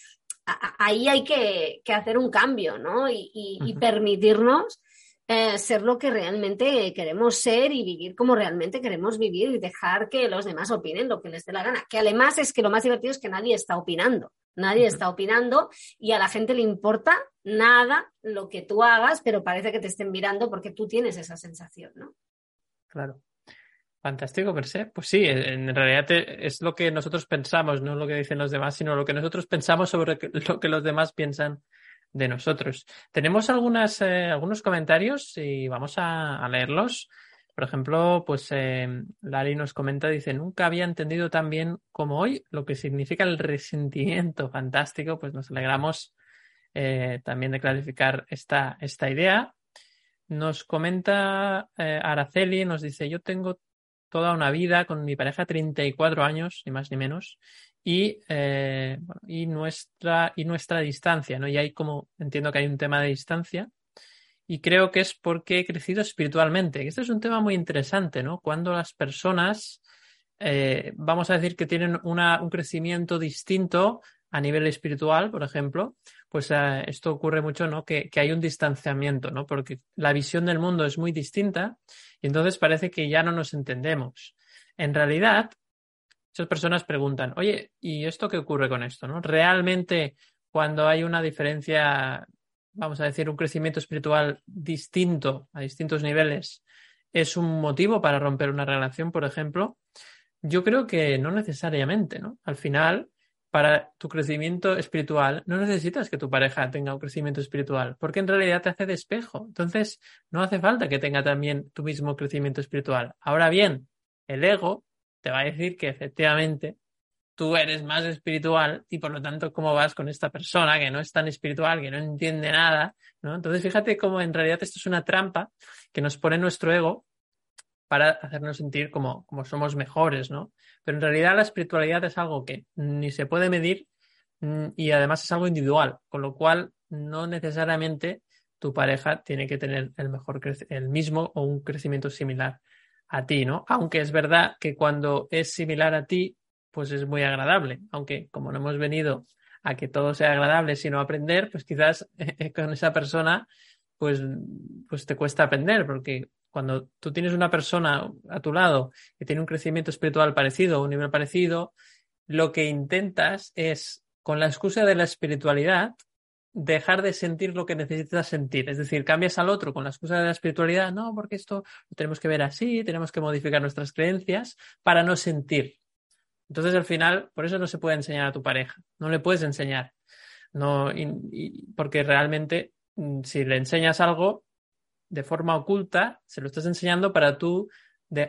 B: ahí hay que, hacer un cambio, ¿no? Y, permitirnos eh, ser lo que realmente queremos ser y vivir como realmente queremos vivir y dejar que los demás opinen lo que les dé la gana. Que además es que lo más divertido es que nadie está opinando. Nadie está opinando y a la gente le importa nada lo que tú hagas, pero parece que te estén mirando porque tú tienes esa sensación, ¿no?
A: Claro. Fantástico, per se. Pues sí, en realidad es lo que nosotros pensamos, no lo que dicen los demás, sino lo que nosotros pensamos sobre lo que los demás piensan de nosotros. Tenemos algunas, eh, algunos comentarios y vamos a, leerlos. Por ejemplo, pues eh, Lari nos comenta, dice, nunca había entendido tan bien como hoy lo que significa el resentimiento. Fantástico, pues nos alegramos eh, también de clarificar esta, esta idea. Nos comenta Araceli, nos dice, yo tengo toda una vida con mi pareja, 34 años, ni más ni menos, y, eh, y, nuestra, y nuestra distancia, ¿no? Y hay como, entiendo que hay un tema de distancia, y creo que es porque he crecido espiritualmente. Este es un tema muy interesante, ¿no? Cuando las personas, eh, vamos a decir que tienen una, un crecimiento distinto a nivel espiritual, por ejemplo, pues eh, esto ocurre mucho, ¿no? Que, que, hay un distanciamiento, ¿no? Porque la visión del mundo es muy distinta y entonces parece que ya no nos entendemos. En realidad, muchas personas preguntan, oye, ¿y esto qué ocurre con esto, no? Realmente, cuando hay una diferencia, vamos a decir, un crecimiento espiritual distinto a distintos niveles, ¿es un motivo para romper una relación, por ejemplo? Yo creo que no necesariamente, ¿no? Al final, para tu crecimiento espiritual, no necesitas que tu pareja tenga un crecimiento espiritual, porque en realidad te hace de espejo. Entonces, no hace falta que tenga también tu mismo crecimiento espiritual. Ahora bien, el ego te va a decir que efectivamente tú eres más espiritual y por lo tanto, ¿cómo vas con esta persona que no es tan espiritual, que no entiende nada? ¿no? Entonces, fíjate cómo en realidad esto es una trampa que nos pone nuestro ego para hacernos sentir como, como somos mejores, ¿no? Pero en realidad la espiritualidad es algo que ni se puede medir mm, y además es algo individual, con lo cual no necesariamente tu pareja tiene que tener el mejor el mismo o un crecimiento similar a ti, ¿no? Aunque es verdad que cuando es similar a ti, pues es muy agradable, aunque como no hemos venido a que todo sea agradable, sino aprender, pues quizás con esa persona pues, pues te cuesta aprender, porque cuando tú tienes una persona a tu lado que tiene un crecimiento espiritual parecido, un nivel parecido, lo que intentas es, con la excusa de la espiritualidad, dejar de sentir lo que necesitas sentir. Es decir, cambias al otro con la excusa de la espiritualidad, no, porque esto lo tenemos que ver así, tenemos que modificar nuestras creencias para no sentir. Entonces, al final, por eso no se puede enseñar a tu pareja, no le puedes enseñar. No, porque realmente, mm, si le enseñas algo, de forma oculta, se lo estás enseñando para tú,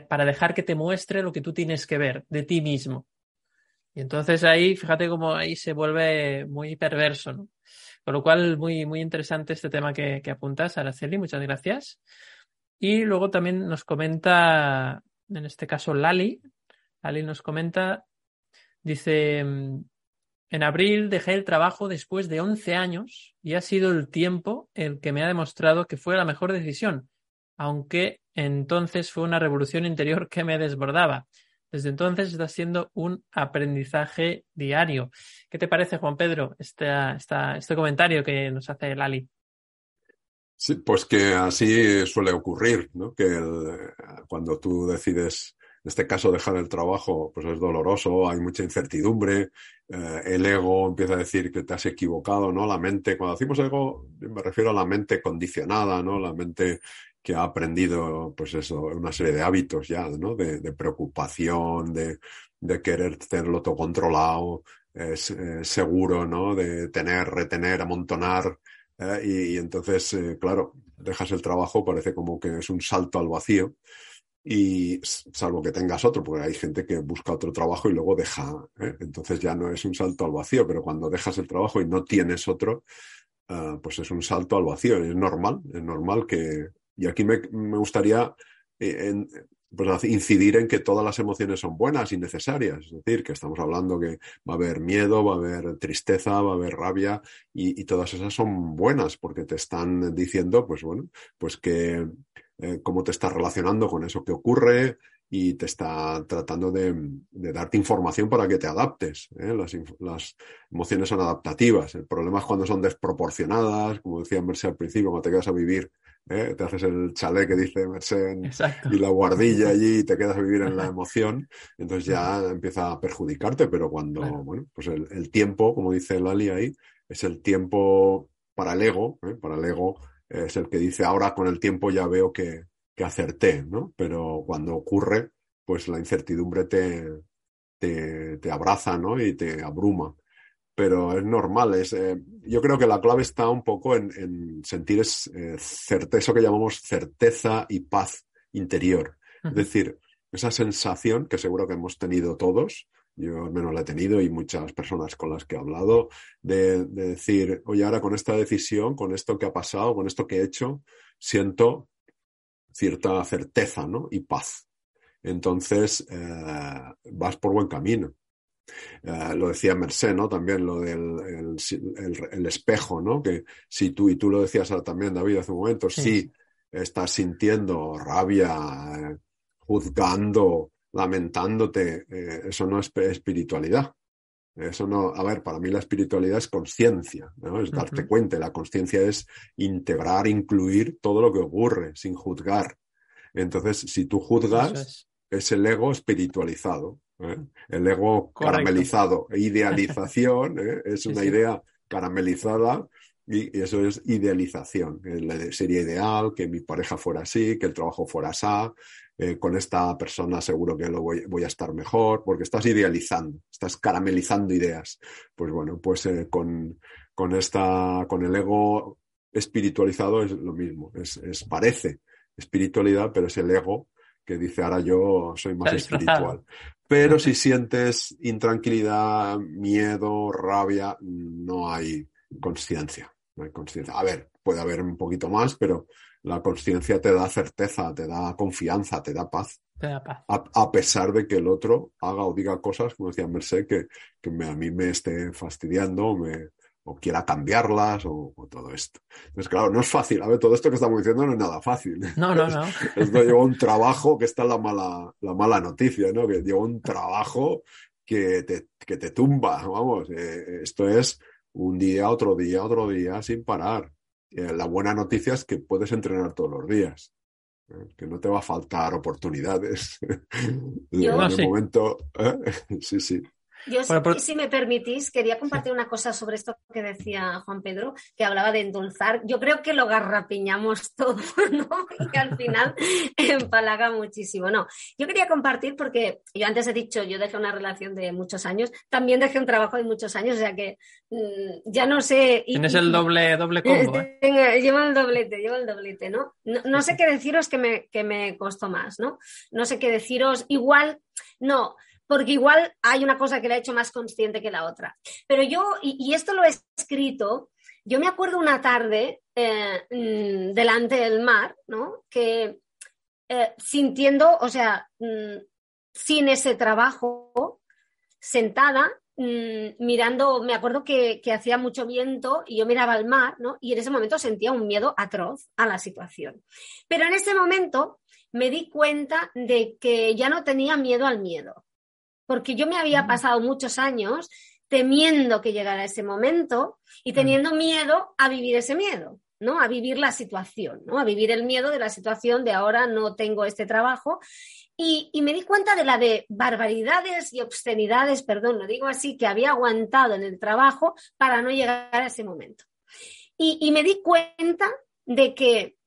A: para dejar que te muestre lo que tú tienes que ver de ti mismo. Y entonces ahí, fíjate cómo ahí se vuelve muy perverso, ¿no? Con lo cual, muy, muy interesante este tema que, que apuntas, Araceli, muchas gracias. Y luego también nos comenta, en este caso, Lali. Lali nos comenta, dice, en abril dejé el trabajo después de 11 años y ha sido el tiempo el que me ha demostrado que fue la mejor decisión, aunque entonces fue una revolución interior que me desbordaba. Desde entonces está siendo un aprendizaje diario. ¿Qué te parece, Juan Pedro, este, este comentario que nos hace Lali?
C: Sí, pues que así suele ocurrir, ¿no? Que cuando tú decides en este caso dejar el trabajo pues es doloroso, hay mucha incertidumbre, eh, el ego empieza a decir que te has equivocado, ¿no? La mente, cuando decimos ego, me refiero a la mente condicionada, ¿no? La mente que ha aprendido, pues eso, una serie de hábitos ya, ¿no? De, preocupación, de, querer tenerlo todo controlado, es, seguro, ¿no? De tener, retener, amontonar. Eh, y, entonces, eh, claro, dejas el trabajo, parece como que es un salto al vacío y salvo que tengas otro, porque hay gente que busca otro trabajo y luego deja, ¿eh? entonces ya no es un salto al vacío, pero cuando dejas el trabajo y no tienes otro, uh, pues es un salto al vacío, es normal, es normal que, y aquí me, me gustaría eh, pues, incidir en que todas las emociones son buenas y necesarias, es decir, que estamos hablando que va a haber miedo, va a haber tristeza, va a haber rabia y, todas esas son buenas porque te están diciendo, pues bueno, pues que eh, cómo te estás relacionando con eso que ocurre y te está tratando de, darte información para que te adaptes. ¿eh? Las, emociones son adaptativas. El problema es cuando son desproporcionadas, como decía Mercé al principio, cuando te quedas a vivir, ¿eh? te haces el chalet que dice Mercé y la guardilla allí y te quedas a vivir en la emoción, entonces ya empieza a perjudicarte, pero cuando, bueno, pues el, el, tiempo, como dice Lali ahí, es el tiempo para el ego, para el ego es el que dice ahora con el tiempo ya veo que, que acerté, ¿no? Pero cuando ocurre, pues la incertidumbre te, te, te abraza, ¿no? Y te abruma. Pero es normal, es, eh, yo creo que la clave está un poco en, sentir es, eh, certeza, eso que llamamos certeza y paz interior. Es decir, esa sensación que seguro que hemos tenido todos, yo al menos la he tenido y muchas personas con las que he hablado, de, decir, oye, ahora con esta decisión, con esto que ha pasado, con esto que he hecho, siento cierta certeza ¿no? y paz. Entonces, eh, vas por buen camino. Eh, lo decía Mercé, ¿no? También lo del el, espejo, ¿no? Que si tú, y tú lo decías también, David, hace un momento, si estás sintiendo rabia, eh, juzgando, lamentándote, eh, eso no es espiritualidad. Eso no, a ver, para mí la espiritualidad es conciencia, ¿no? Es darte cuenta. La conciencia es integrar, incluir todo lo que ocurre, sin juzgar. Entonces, si tú juzgas, es. el ego espiritualizado. ¿Eh? El ego caramelizado. Idealización ¿eh? es una idea caramelizada y, eso es idealización. Sería ideal que mi pareja fuera así, que el trabajo fuera así, eh, con esta persona seguro que lo voy, a estar mejor, porque estás idealizando, estás caramelizando ideas. Pues bueno, pues eh, con, con, esta, con el ego espiritualizado es lo mismo, es, parece espiritualidad, pero es el ego que dice ahora yo soy más espiritual. Pero si sientes intranquilidad, miedo, rabia, no hay conciencia. No hay conciencia. A ver, puede haber un poquito más, pero la conciencia te da certeza, te da confianza, te da paz.
A: Te da paz.
C: A, pesar de que el otro haga o diga cosas, como decía Merced, que, que a mí me esté fastidiando me, o quiera cambiarlas o, todo esto. Entonces, claro, no es fácil. A ver, todo esto que estamos diciendo no es nada fácil.
A: No, no, no.
C: Esto lleva un trabajo que está la mala, la mala noticia, ¿no? Que lleva un trabajo que te, que te tumba, vamos. Eh, esto es un día, otro día, otro día, sin parar. Eh, la buena noticia es que puedes entrenar todos los días, ¿eh? que no te va a faltar oportunidades.
A: Yo,
C: en momento, ¿eh? sí, sí.
B: Yo, si me permitís, quería compartir una cosa sobre esto que decía Juan Pedro, que hablaba de endulzar. Yo creo que lo garrapiñamos todo, ¿no? Y al final empalaga muchísimo. No, yo quería compartir porque yo antes he dicho, yo dejé una relación de muchos años, también dejé un trabajo de muchos años, o sea que mm, ya no sé.
A: Tienes el doble, doble combo.
B: ¿eh? Llevo el doblete, llevo el doblete, ¿no? ¿no? No sé qué deciros que me, que me costó más, ¿no? No sé qué deciros. Igual, no porque igual hay una cosa que la he hecho más consciente que la otra. Pero yo, y, esto lo he escrito, yo me acuerdo una tarde eh, mm, delante del mar, ¿no? Que eh, sintiendo, o sea, mm, sin ese trabajo, sentada, mm, mirando, me acuerdo que, que, hacía mucho viento y yo miraba al mar, ¿no? Y en ese momento sentía un miedo atroz a la situación. Pero en ese momento me di cuenta de que ya no tenía miedo al miedo, porque yo me había pasado muchos años temiendo que llegara ese momento y teniendo miedo a vivir ese miedo, ¿no? A vivir la situación, ¿no? A vivir el miedo de la situación de ahora no tengo este trabajo. Y, me di cuenta de la de barbaridades y obscenidades, perdón, lo digo así, que había aguantado en el trabajo para no llegar a ese momento. y me di cuenta de que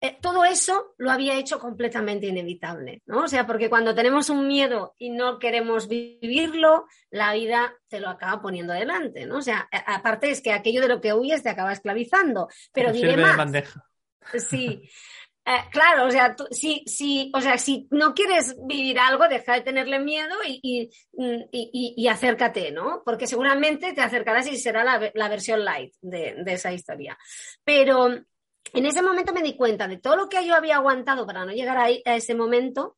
B: eh, todo eso lo había hecho completamente inevitable, ¿no? O sea, porque cuando tenemos un miedo y no queremos vivirlo, la vida te lo acaba poniendo delante, ¿no? O sea, aparte es que aquello de lo que huyes te acaba esclavizando, pero diré más. Sí. Eh, claro, o sea, si, si, o sea, si no quieres vivir algo, deja de tenerle miedo y, y, acércate, ¿no? Porque seguramente te acercarás y será la, versión light de, de, esa historia. Pero en ese momento me di cuenta de todo lo que yo había aguantado para no llegar a, ese momento.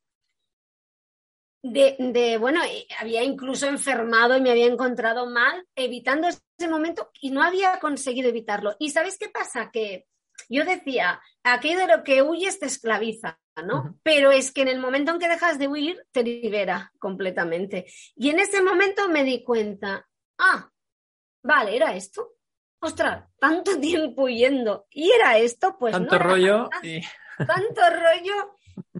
B: De, bueno, había incluso enfermado y me había encontrado mal, evitando ese momento y no había conseguido evitarlo. ¿Y sabéis qué pasa? Que yo decía, aquello de lo que huyes te esclaviza, ¿no? Pero es que en el momento en que dejas de huir, te libera completamente. Y en ese momento me di cuenta, ah, vale, era esto ostras, tanto tiempo huyendo. Y era esto, pues.
A: Tanto rollo.
B: Tanto rollo.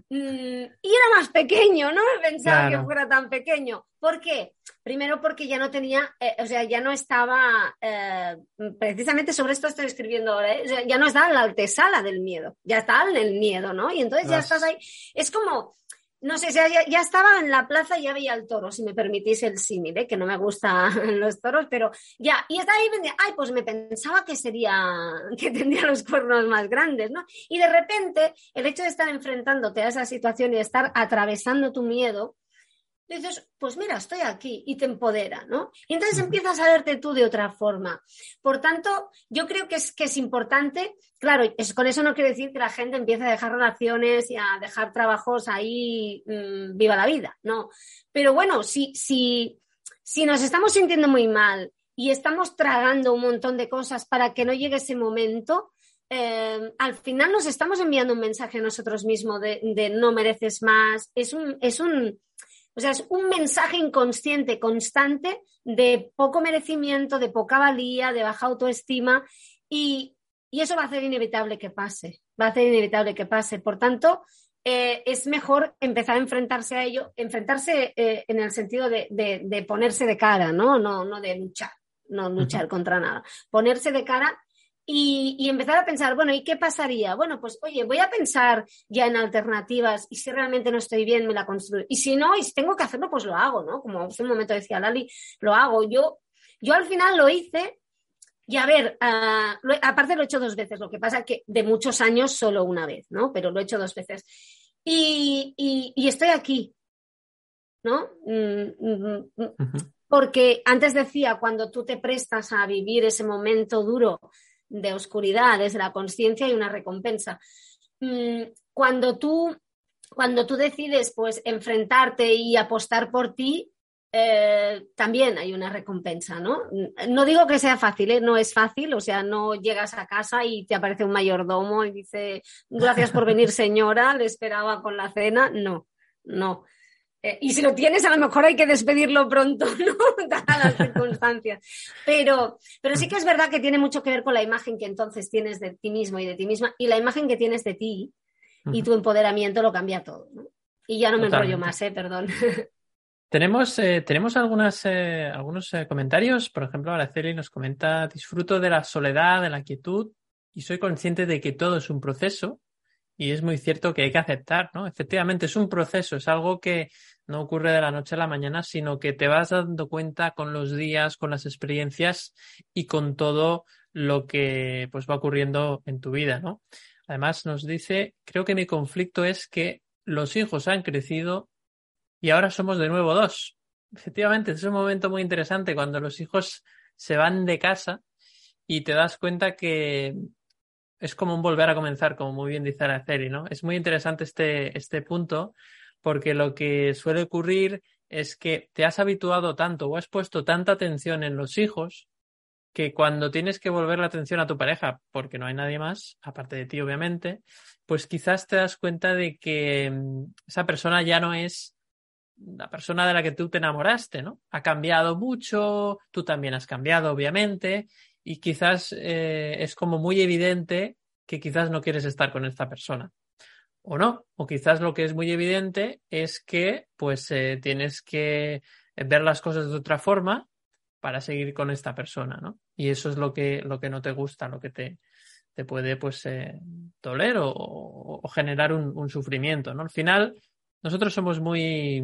B: Mm, y era más pequeño, no me pensaba que fuera tan pequeño. ¿Por qué? Primero porque ya no tenía, eh, o sea, ya no estaba, eh, precisamente sobre esto estoy escribiendo ahora, ¿eh? ya no está en la altesala del miedo, ya está en el miedo, ¿no? Y entonces ya estás ahí. Es como, no sé, ya, ya, estaba en la plaza y ya veía el toro, si me permitís el símil, ¿eh? que no me gustan los toros, pero ya, y estaba ahí, ay, pues me pensaba que sería, que tendría los cuernos más grandes, ¿no? Y de repente, el hecho de estar enfrentándote a esa situación y de estar atravesando tu miedo, dices, pues mira, estoy aquí y te empodera, ¿no? Y entonces empiezas a verte tú de otra forma. Por tanto, yo creo que es, que es importante, claro, es, con eso no quiere decir que la gente empiece a dejar relaciones y a dejar trabajos ahí, mm, viva la vida, ¿no? Pero bueno, si, si, si nos estamos sintiendo muy mal y estamos tragando un montón de cosas para que no llegue ese momento, eh, al final nos estamos enviando un mensaje a nosotros mismos de, de no mereces más. Es un, es un, o sea, es un mensaje inconsciente constante de poco merecimiento, de poca valía, de baja autoestima y, eso va a hacer inevitable que pase, va a hacer inevitable que pase. Por tanto, eh, es mejor empezar a enfrentarse a ello, enfrentarse eh, en el sentido de, ponerse de cara, ¿no? No, no de luchar, no luchar contra nada. Ponerse de cara y, empezar a pensar, bueno, ¿y qué pasaría? Bueno, pues oye, voy a pensar ya en alternativas y si realmente no estoy bien, me la construyo. Y si no, y si tengo que hacerlo, pues lo hago, ¿no? Como hace un momento decía Lali, lo hago. Yo, yo al final lo hice y a ver, ah, aparte lo he hecho dos veces, lo que pasa que de muchos años solo una vez, ¿no? Pero lo he hecho dos veces. Y, y, estoy aquí, ¿no? Mm, mm, mm, porque antes decía, cuando tú te prestas a vivir ese momento duro, de oscuridad, es la conciencia y una recompensa. Mm, cuando tú, cuando tú decides pues enfrentarte y apostar por ti, eh, también hay una recompensa, ¿no? No digo que sea fácil, ¿eh? no es fácil, o sea, no llegas a casa y te aparece un mayordomo y dice, gracias por venir señora, le esperaba con la cena, no, no. Eh, y si lo tienes, a lo mejor hay que despedirlo pronto, ¿no? Dadas las circunstancias. Pero, pero sí que es verdad que tiene mucho que ver con la imagen que entonces tienes de ti mismo y de ti misma, y la imagen que tienes de ti y tu empoderamiento lo cambia todo. ¿no? Y ya no me enrollo más, ¿eh? Perdón.
A: Tenemos, eh, tenemos algunas, eh, algunos comentarios. Por ejemplo, Araceli nos comenta: disfruto de la soledad, de la quietud y soy consciente de que todo es un proceso y es muy cierto que hay que aceptar, ¿no? Efectivamente, es un proceso, es algo que no ocurre de la noche a la mañana, sino que te vas dando cuenta con los días, con las experiencias y con todo lo que pues va ocurriendo en tu vida, ¿no? Además nos dice, creo que mi conflicto es que los hijos han crecido y ahora somos de nuevo dos. Efectivamente, es un momento muy interesante cuando los hijos se van de casa y te das cuenta que es como un volver a comenzar, como muy bien dice Araceli, ¿no? Es muy interesante este, este punto porque lo que suele ocurrir es que te has habituado tanto o has puesto tanta atención en los hijos que cuando tienes que volver la atención a tu pareja, porque no hay nadie más, aparte de ti obviamente, pues quizás te das cuenta de que mm, esa persona ya no es la persona de la que tú te enamoraste, ¿no? Ha cambiado mucho, tú también has cambiado obviamente, y quizás eh, es como muy evidente que quizás no quieres estar con esta persona. O no, o quizás lo que es muy evidente es que pues eh, tienes que ver las cosas de otra forma para seguir con esta persona, ¿no? Y eso es lo que, lo que no te gusta, lo que te, te puede pues eh, o, generar un, un, sufrimiento, ¿no? Al final, nosotros somos muy,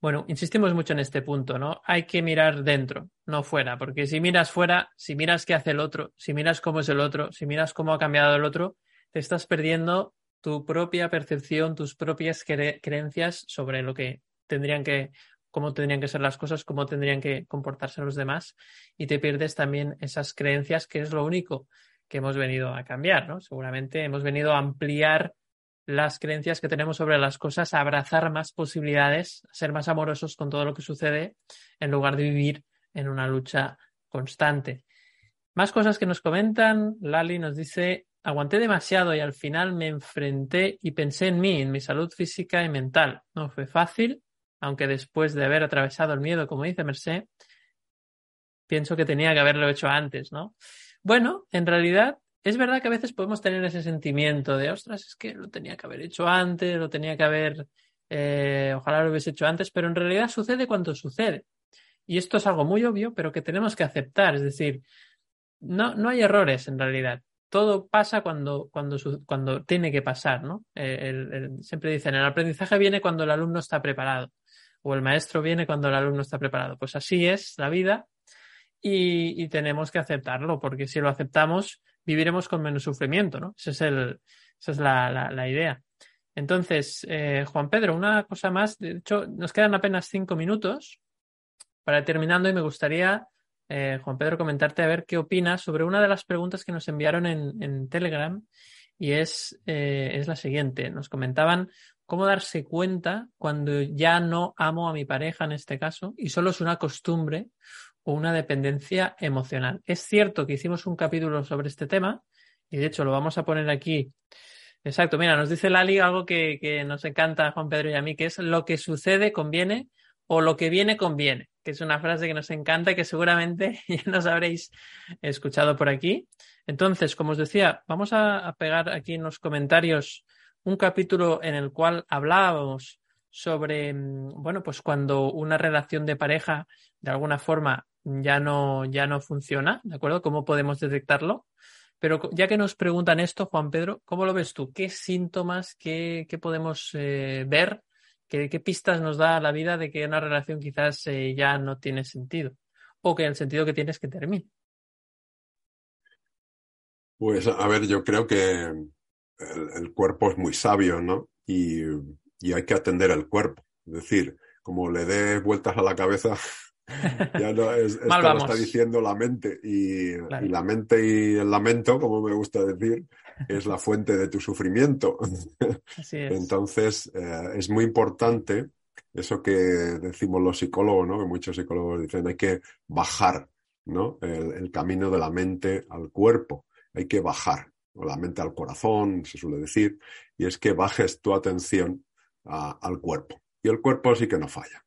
A: bueno, insistimos mucho en este punto, ¿no? Hay que mirar dentro, no fuera, porque si miras fuera, si miras qué hace el otro, si miras cómo es el otro, si miras cómo ha cambiado el otro, te estás perdiendo tu propia percepción, tus propias creencias sobre lo que tendrían que, cómo tendrían que ser las cosas, cómo tendrían que comportarse los demás, y te pierdes también esas creencias, que es lo único que hemos venido a cambiar, ¿no? Seguramente hemos venido a ampliar las creencias que tenemos sobre las cosas, abrazar más posibilidades, ser más amorosos con todo lo que sucede, en lugar de vivir en una lucha constante. Más cosas que nos comentan. Lali nos dice, aguanté demasiado y al final me enfrenté y pensé en mí, en mi salud física y mental. No fue fácil, aunque después de haber atravesado el miedo, como dice Merced, pienso que tenía que haberlo hecho antes, ¿no? Bueno, en realidad es verdad que a veces podemos tener ese sentimiento de, ostras, es que lo tenía que haber hecho antes, lo tenía que haber, eh, ojalá lo hubiese hecho antes, pero en realidad sucede cuando sucede. Y esto es algo muy obvio, pero que tenemos que aceptar. Es decir, no, no hay errores en realidad. todo pasa cuando, cuando, cuando tiene que pasar, ¿no? Eh, siempre dicen, el aprendizaje viene cuando el alumno está preparado o el maestro viene cuando el alumno está preparado. Pues así es la vida y, tenemos que aceptarlo, porque si lo aceptamos, viviremos con menos sufrimiento, ¿no? Ese es el, esa es la, idea. Entonces, eh, Juan Pedro, una cosa más. De hecho, nos quedan apenas cinco minutos para terminando y me gustaría eh, Juan Pedro, comentarte a ver qué opinas sobre una de las preguntas que nos enviaron en, Telegram y es, eh, es la siguiente. Nos comentaban cómo darse cuenta cuando ya no amo a mi pareja en este caso y solo es una costumbre o una dependencia emocional. Es cierto que hicimos un capítulo sobre este tema y de hecho lo vamos a poner aquí. Exacto, mira, nos dice Lali algo que, que nos encanta a Juan Pedro y a mí, que es lo que sucede conviene o lo que viene conviene que es una frase que nos encanta y que seguramente ya nos habréis escuchado por aquí. Entonces, como os decía, vamos a, pegar aquí en los comentarios un capítulo en el cual hablábamos sobre, mm, bueno, pues cuando una relación de pareja de alguna forma ya no, ya no funciona, ¿de acuerdo? ¿Cómo podemos detectarlo? Pero ya que nos preguntan esto, Juan Pedro, ¿cómo lo ves tú? ¿Qué síntomas, qué, podemos eh, ver ¿Qué, pistas nos da la vida de que una relación quizás eh, ya no tiene sentido? O que el sentido que tienes que termine.
C: Pues a ver, yo creo que el, cuerpo es muy sabio, ¿no? Y, hay que atender al cuerpo. Es decir, como le dé vueltas a la cabeza, ya no es, esto lo está diciendo la mente. Y, y, la mente y el lamento, como me gusta decir, es la fuente de tu sufrimiento. Entonces, eh, es muy importante eso que decimos los psicólogos, ¿no? Que muchos psicólogos dicen, hay que bajar, ¿no? El, camino de la mente al cuerpo. Hay que bajar, o la mente al corazón, se suele decir, y es que bajes tu atención al cuerpo. Y el cuerpo sí que no falla.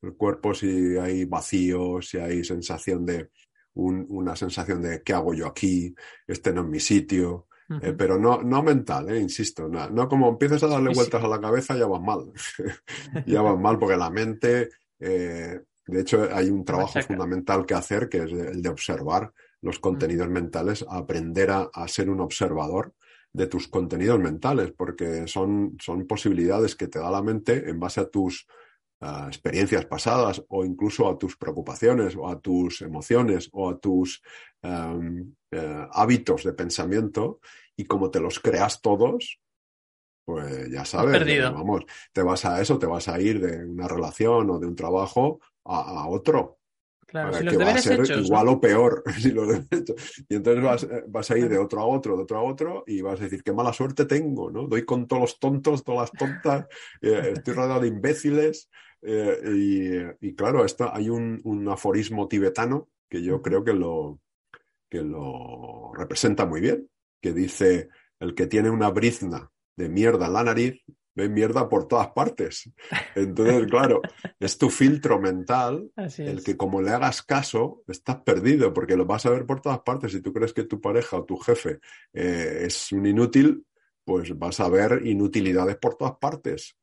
C: El cuerpo si hay vacío, si hay sensación de una sensación de ¿qué hago yo aquí? Este no es mi sitio, eh, pero no, no mental, eh, insisto, no, no, como empieces a darle vueltas a la cabeza ya vas mal, ya vas mal porque la mente, eh, de hecho hay un trabajo fundamental que hacer que es el de observar los contenidos mentales, aprender a, ser un observador de tus contenidos mentales, porque son, son posibilidades que te da la mente en base a tus experiencias pasadas o incluso a tus preocupaciones o a tus emociones o a tus em, hábitos de pensamiento y como te los creas todos, pues ya sabes, vamos, te vas a eso, te vas a ir de una relación o de un trabajo a, otro.
A: Claro, si los que va a ser
C: igual o peor. y entonces vas, a ir de otro a otro, de otro a otro, y vas a decir, qué mala suerte tengo, ¿no? Doy con todos los tontos, todas las tontas, eh, estoy rodeado de imbéciles. Eh, y, claro, esto, hay un, un, aforismo tibetano que yo creo que lo, que lo representa muy bien, que dice, el que tiene una brizna de mierda en la nariz, ve mierda por todas partes. Entonces, claro, es tu filtro mental el que como le hagas caso, estás perdido porque lo vas a ver por todas partes. Si tú crees que tu pareja o tu jefe eh, es un inútil, pues vas a ver inutilidades por todas partes.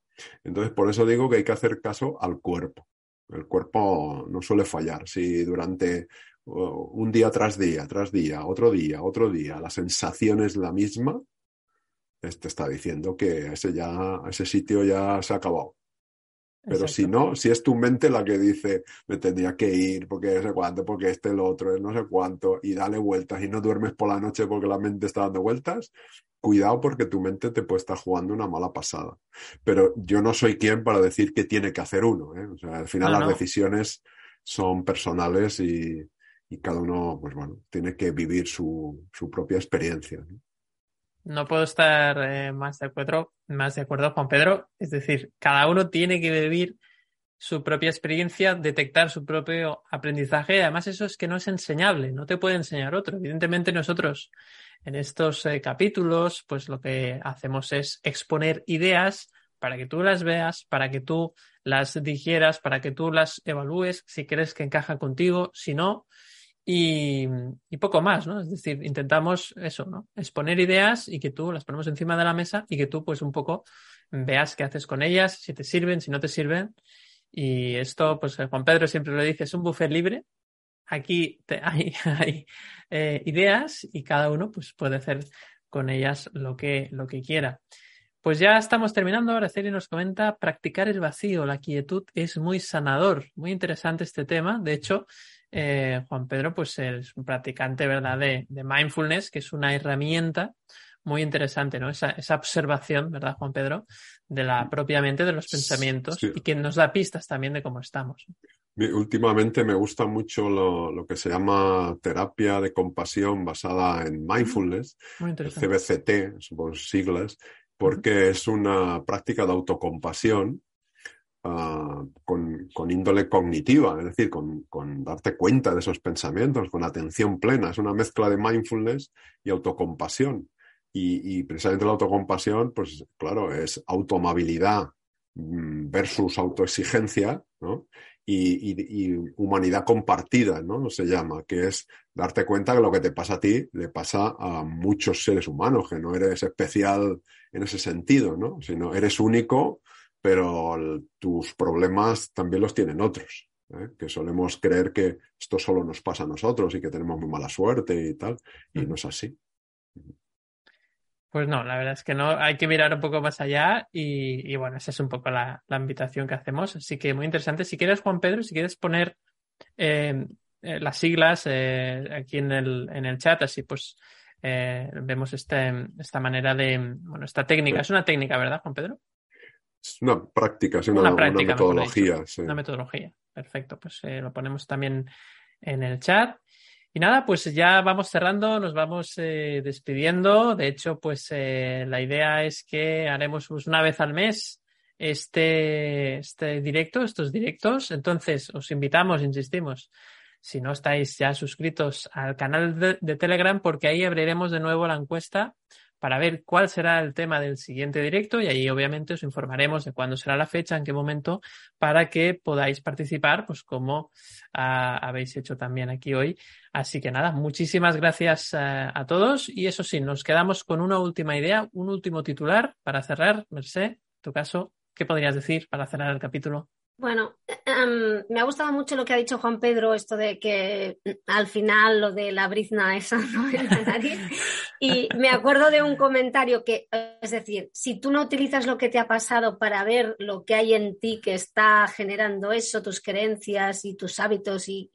C: Entonces, por eso digo que hay que hacer caso al cuerpo. El cuerpo no suele fallar. Si durante un día tras día, tras día, otro día, otro día, la sensación es la misma, te está diciendo que ese, ya, ese sitio ya se ha acabado. Pero si no, si es tu mente la que dice, me tendría que ir porque no sé cuánto, porque este, el otro, no sé cuánto, y dale vueltas y no duermes por la noche porque la mente está dando vueltas, cuidado porque tu mente te puede estar jugando una mala pasada. Pero yo no soy quien para decir qué tiene que hacer uno. ¿eh? O sea, al final las decisiones son personales y, y cada uno, pues bueno, tiene que vivir su, su propia experiencia.
A: ¿no? Puedo estar eh, más de acuerdo, más de acuerdo, Juan Pedro. Es decir, cada uno tiene que vivir su propia experiencia, detectar su propio aprendizaje. Además, eso es que no es enseñable, no te puede enseñar otro. Evidentemente, nosotros en estos eh, capítulos, pues lo que hacemos es exponer ideas para que tú las veas, para que tú las digieras, para que tú las evalúes, si crees que encaja contigo, si no, y, poco más, ¿no? Es decir, intentamos eso, ¿no? Exponer ideas y que tú las ponemos encima de la mesa y que tú, pues, un poco veas qué haces con ellas, si te sirven, si no te sirven. Y esto, pues, Juan Pedro siempre lo dice, es un buffet libre. aquí hay, hay eh, ideas y cada uno pues, puede hacer con ellas lo que, lo que quiera. Pues ya estamos terminando. Araceli nos comenta, practicar el vacío, la quietud es muy sanador. Muy interesante este tema. De hecho, eh, Juan Pedro pues es un practicante ¿verdad? De, de, mindfulness, que es una herramienta muy interesante, ¿no? Esa, esa observación, ¿verdad, Juan Pedro? De la propia mente, de los pensamientos y que nos da pistas también de cómo estamos.
C: Últimamente me gusta mucho lo, lo, que se llama terapia de compasión basada en mindfulness, CBCT, son siglas, porque es una práctica de autocompasión uh, con, índole cognitiva, es decir, con, darte cuenta de esos pensamientos, con atención plena. Es una mezcla de mindfulness y autocompasión. Y, y precisamente la autocompasión, pues claro, es autoamabilidad mm, versus autoexigencia, ¿no? y, humanidad compartida, ¿no? Se llama, que es darte cuenta que lo que te pasa a ti le pasa a muchos seres humanos, que no eres especial en ese sentido, ¿no? Sino eres único, pero tus problemas también los tienen otros. ¿eh? Que solemos creer que esto solo nos pasa a nosotros y que tenemos muy mala suerte y tal, y no es así.
A: Pues no, la verdad es que no, hay que mirar un poco más allá y, bueno, esa es un poco la, invitación que hacemos. Así que muy interesante. Si quieres, Juan Pedro, si quieres poner eh, eh, las siglas eh, aquí en el, en el chat, así pues vemos este, esta manera de, bueno, esta técnica. Es una técnica, ¿verdad, Juan Pedro?
C: Es una práctica, es una, práctica, metodología.
A: Una metodología, perfecto. Pues lo ponemos también en el chat. Y nada, pues ya vamos cerrando, nos vamos eh, despidiendo. De hecho, pues eh, la idea es que haremos pues, una vez al mes este, este directo, estos directos. Entonces, os invitamos, insistimos, si no estáis ya suscritos al canal de Telegram, porque ahí abriremos de nuevo la encuesta para ver cuál será el tema del siguiente directo y ahí obviamente os informaremos de cuándo será la fecha, en qué momento, para que podáis participar, pues como ah, habéis hecho también aquí hoy. Así que nada, muchísimas gracias ah, a todos y eso sí, nos quedamos con una última idea, un último titular para cerrar. Merced, tu caso, ¿qué podrías decir para cerrar el capítulo?
B: Bueno, em, me ha gustado mucho lo que ha dicho Juan Pedro, esto de que al final lo de la brizna esa no en la. Y me acuerdo de un comentario que, es decir, si tú no utilizas lo que te ha pasado para ver lo que hay en ti que está generando eso, tus creencias y tus hábitos y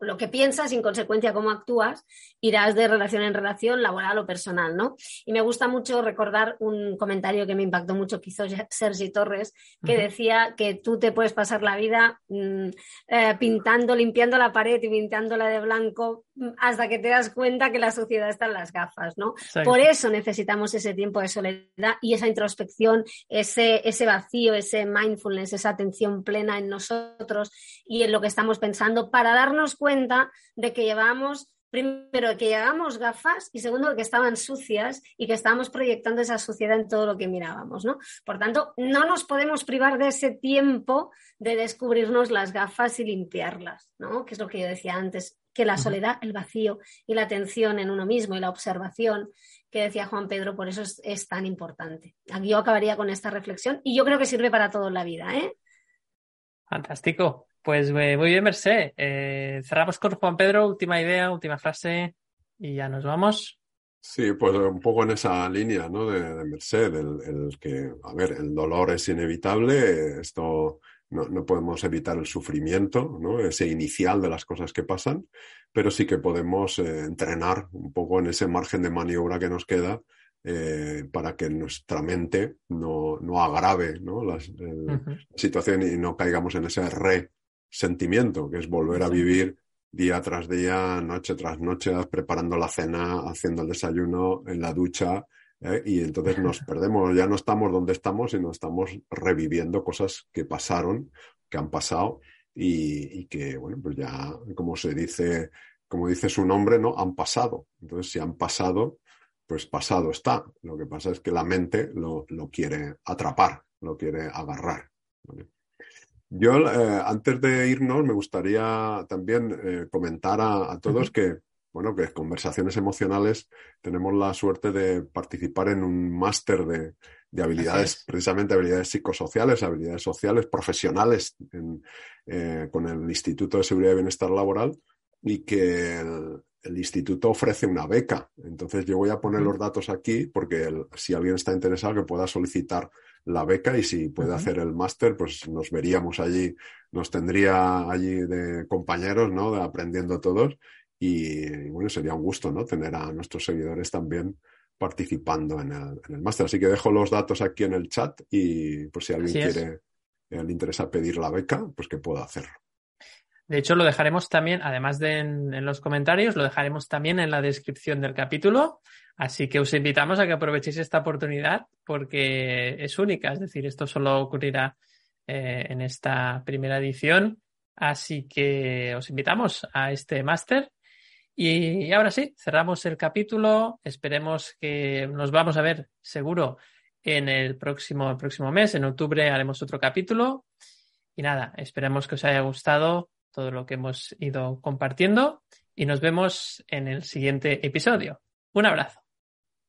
B: lo que piensas y en consecuencia cómo actúas, irás de relación en relación, laboral o personal, ¿no? Y me gusta mucho recordar un comentario que me impactó mucho que hizo Sergi Torres, que decía que tú te puedes pasar la vida mm, eh, pintando, limpiando la pared y pintándola de blanco hasta que te das cuenta que la sociedad está en las gafas, ¿no? Por eso necesitamos ese tiempo de soledad y esa introspección, ese, ese vacío, ese mindfulness, esa atención plena en nosotros y en lo que estamos pensando para darnos cuenta de que llevamos, primero, que llevamos gafas y segundo, que estaban sucias y que estábamos proyectando esa suciedad en todo lo que mirábamos, ¿no? Por tanto, no nos podemos privar de ese tiempo de descubrirnos las gafas y limpiarlas, ¿no? Que es lo que yo decía antes, que la soledad, el vacío y la atención en uno mismo y la observación que decía Juan Pedro, por eso es, es tan importante. Aquí yo acabaría con esta reflexión y yo creo que sirve para toda la vida, ¿eh?
A: Fantástico. Pues eh, muy bien, Merced. Eh, cerramos con Juan Pedro, última idea, última frase y ya nos vamos.
C: Sí, pues un poco en esa línea, ¿no? De, de Merced, el, que, a ver, el dolor es inevitable, esto no, podemos evitar el sufrimiento, ¿no? Ese inicial de las cosas que pasan, pero sí que podemos eh, entrenar un poco en ese margen de maniobra que nos queda para que nuestra mente no, no agrave ¿no? La, situación y no caigamos en ese re sentimiento, que es volver a vivir día tras día, noche tras noche, preparando la cena, haciendo el desayuno, en la ducha, ¿eh? y entonces nos perdemos, ya no estamos donde estamos, sino estamos reviviendo cosas que pasaron, que han pasado, y, que, bueno, pues ya, como se dice, como dice su nombre, ¿no? Han pasado. Entonces, si han pasado, pues pasado está. Lo que pasa es que la mente lo, lo quiere atrapar, lo quiere agarrar. Yo, eh, antes de irnos, me gustaría también eh, comentar a, todos que, bueno, que Conversaciones Emocionales tenemos la suerte de participar en un máster de, habilidades, precisamente habilidades psicosociales, habilidades sociales, profesionales, eh, con el Instituto de Seguridad y Bienestar Laboral, y que el, instituto ofrece una beca. Entonces yo voy a poner los datos aquí porque si alguien está interesado que pueda solicitar la beca y si puede hacer el máster, pues nos veríamos allí, nos tendría allí de compañeros, ¿no? De aprendiendo todos y, bueno, sería un gusto, ¿no? Tener a nuestros seguidores también participando en el, máster. Así que dejo los datos aquí en el chat y pues si alguien quiere, eh, le interesa pedir la beca, pues que pueda hacerlo.
A: De hecho, lo dejaremos también, además de en, los comentarios, lo dejaremos también en la descripción del capítulo. Así que os invitamos a que aprovechéis esta oportunidad porque es única. Es decir, esto solo ocurrirá eh, en esta primera edición. Así que os invitamos a este máster. Y ahora sí, cerramos el capítulo. Esperemos que nos vamos a ver seguro en el próximo, el próximo mes. En octubre haremos otro capítulo. Y nada, esperemos que os haya gustado todo lo que hemos ido compartiendo y nos vemos en el siguiente episodio. Un abrazo.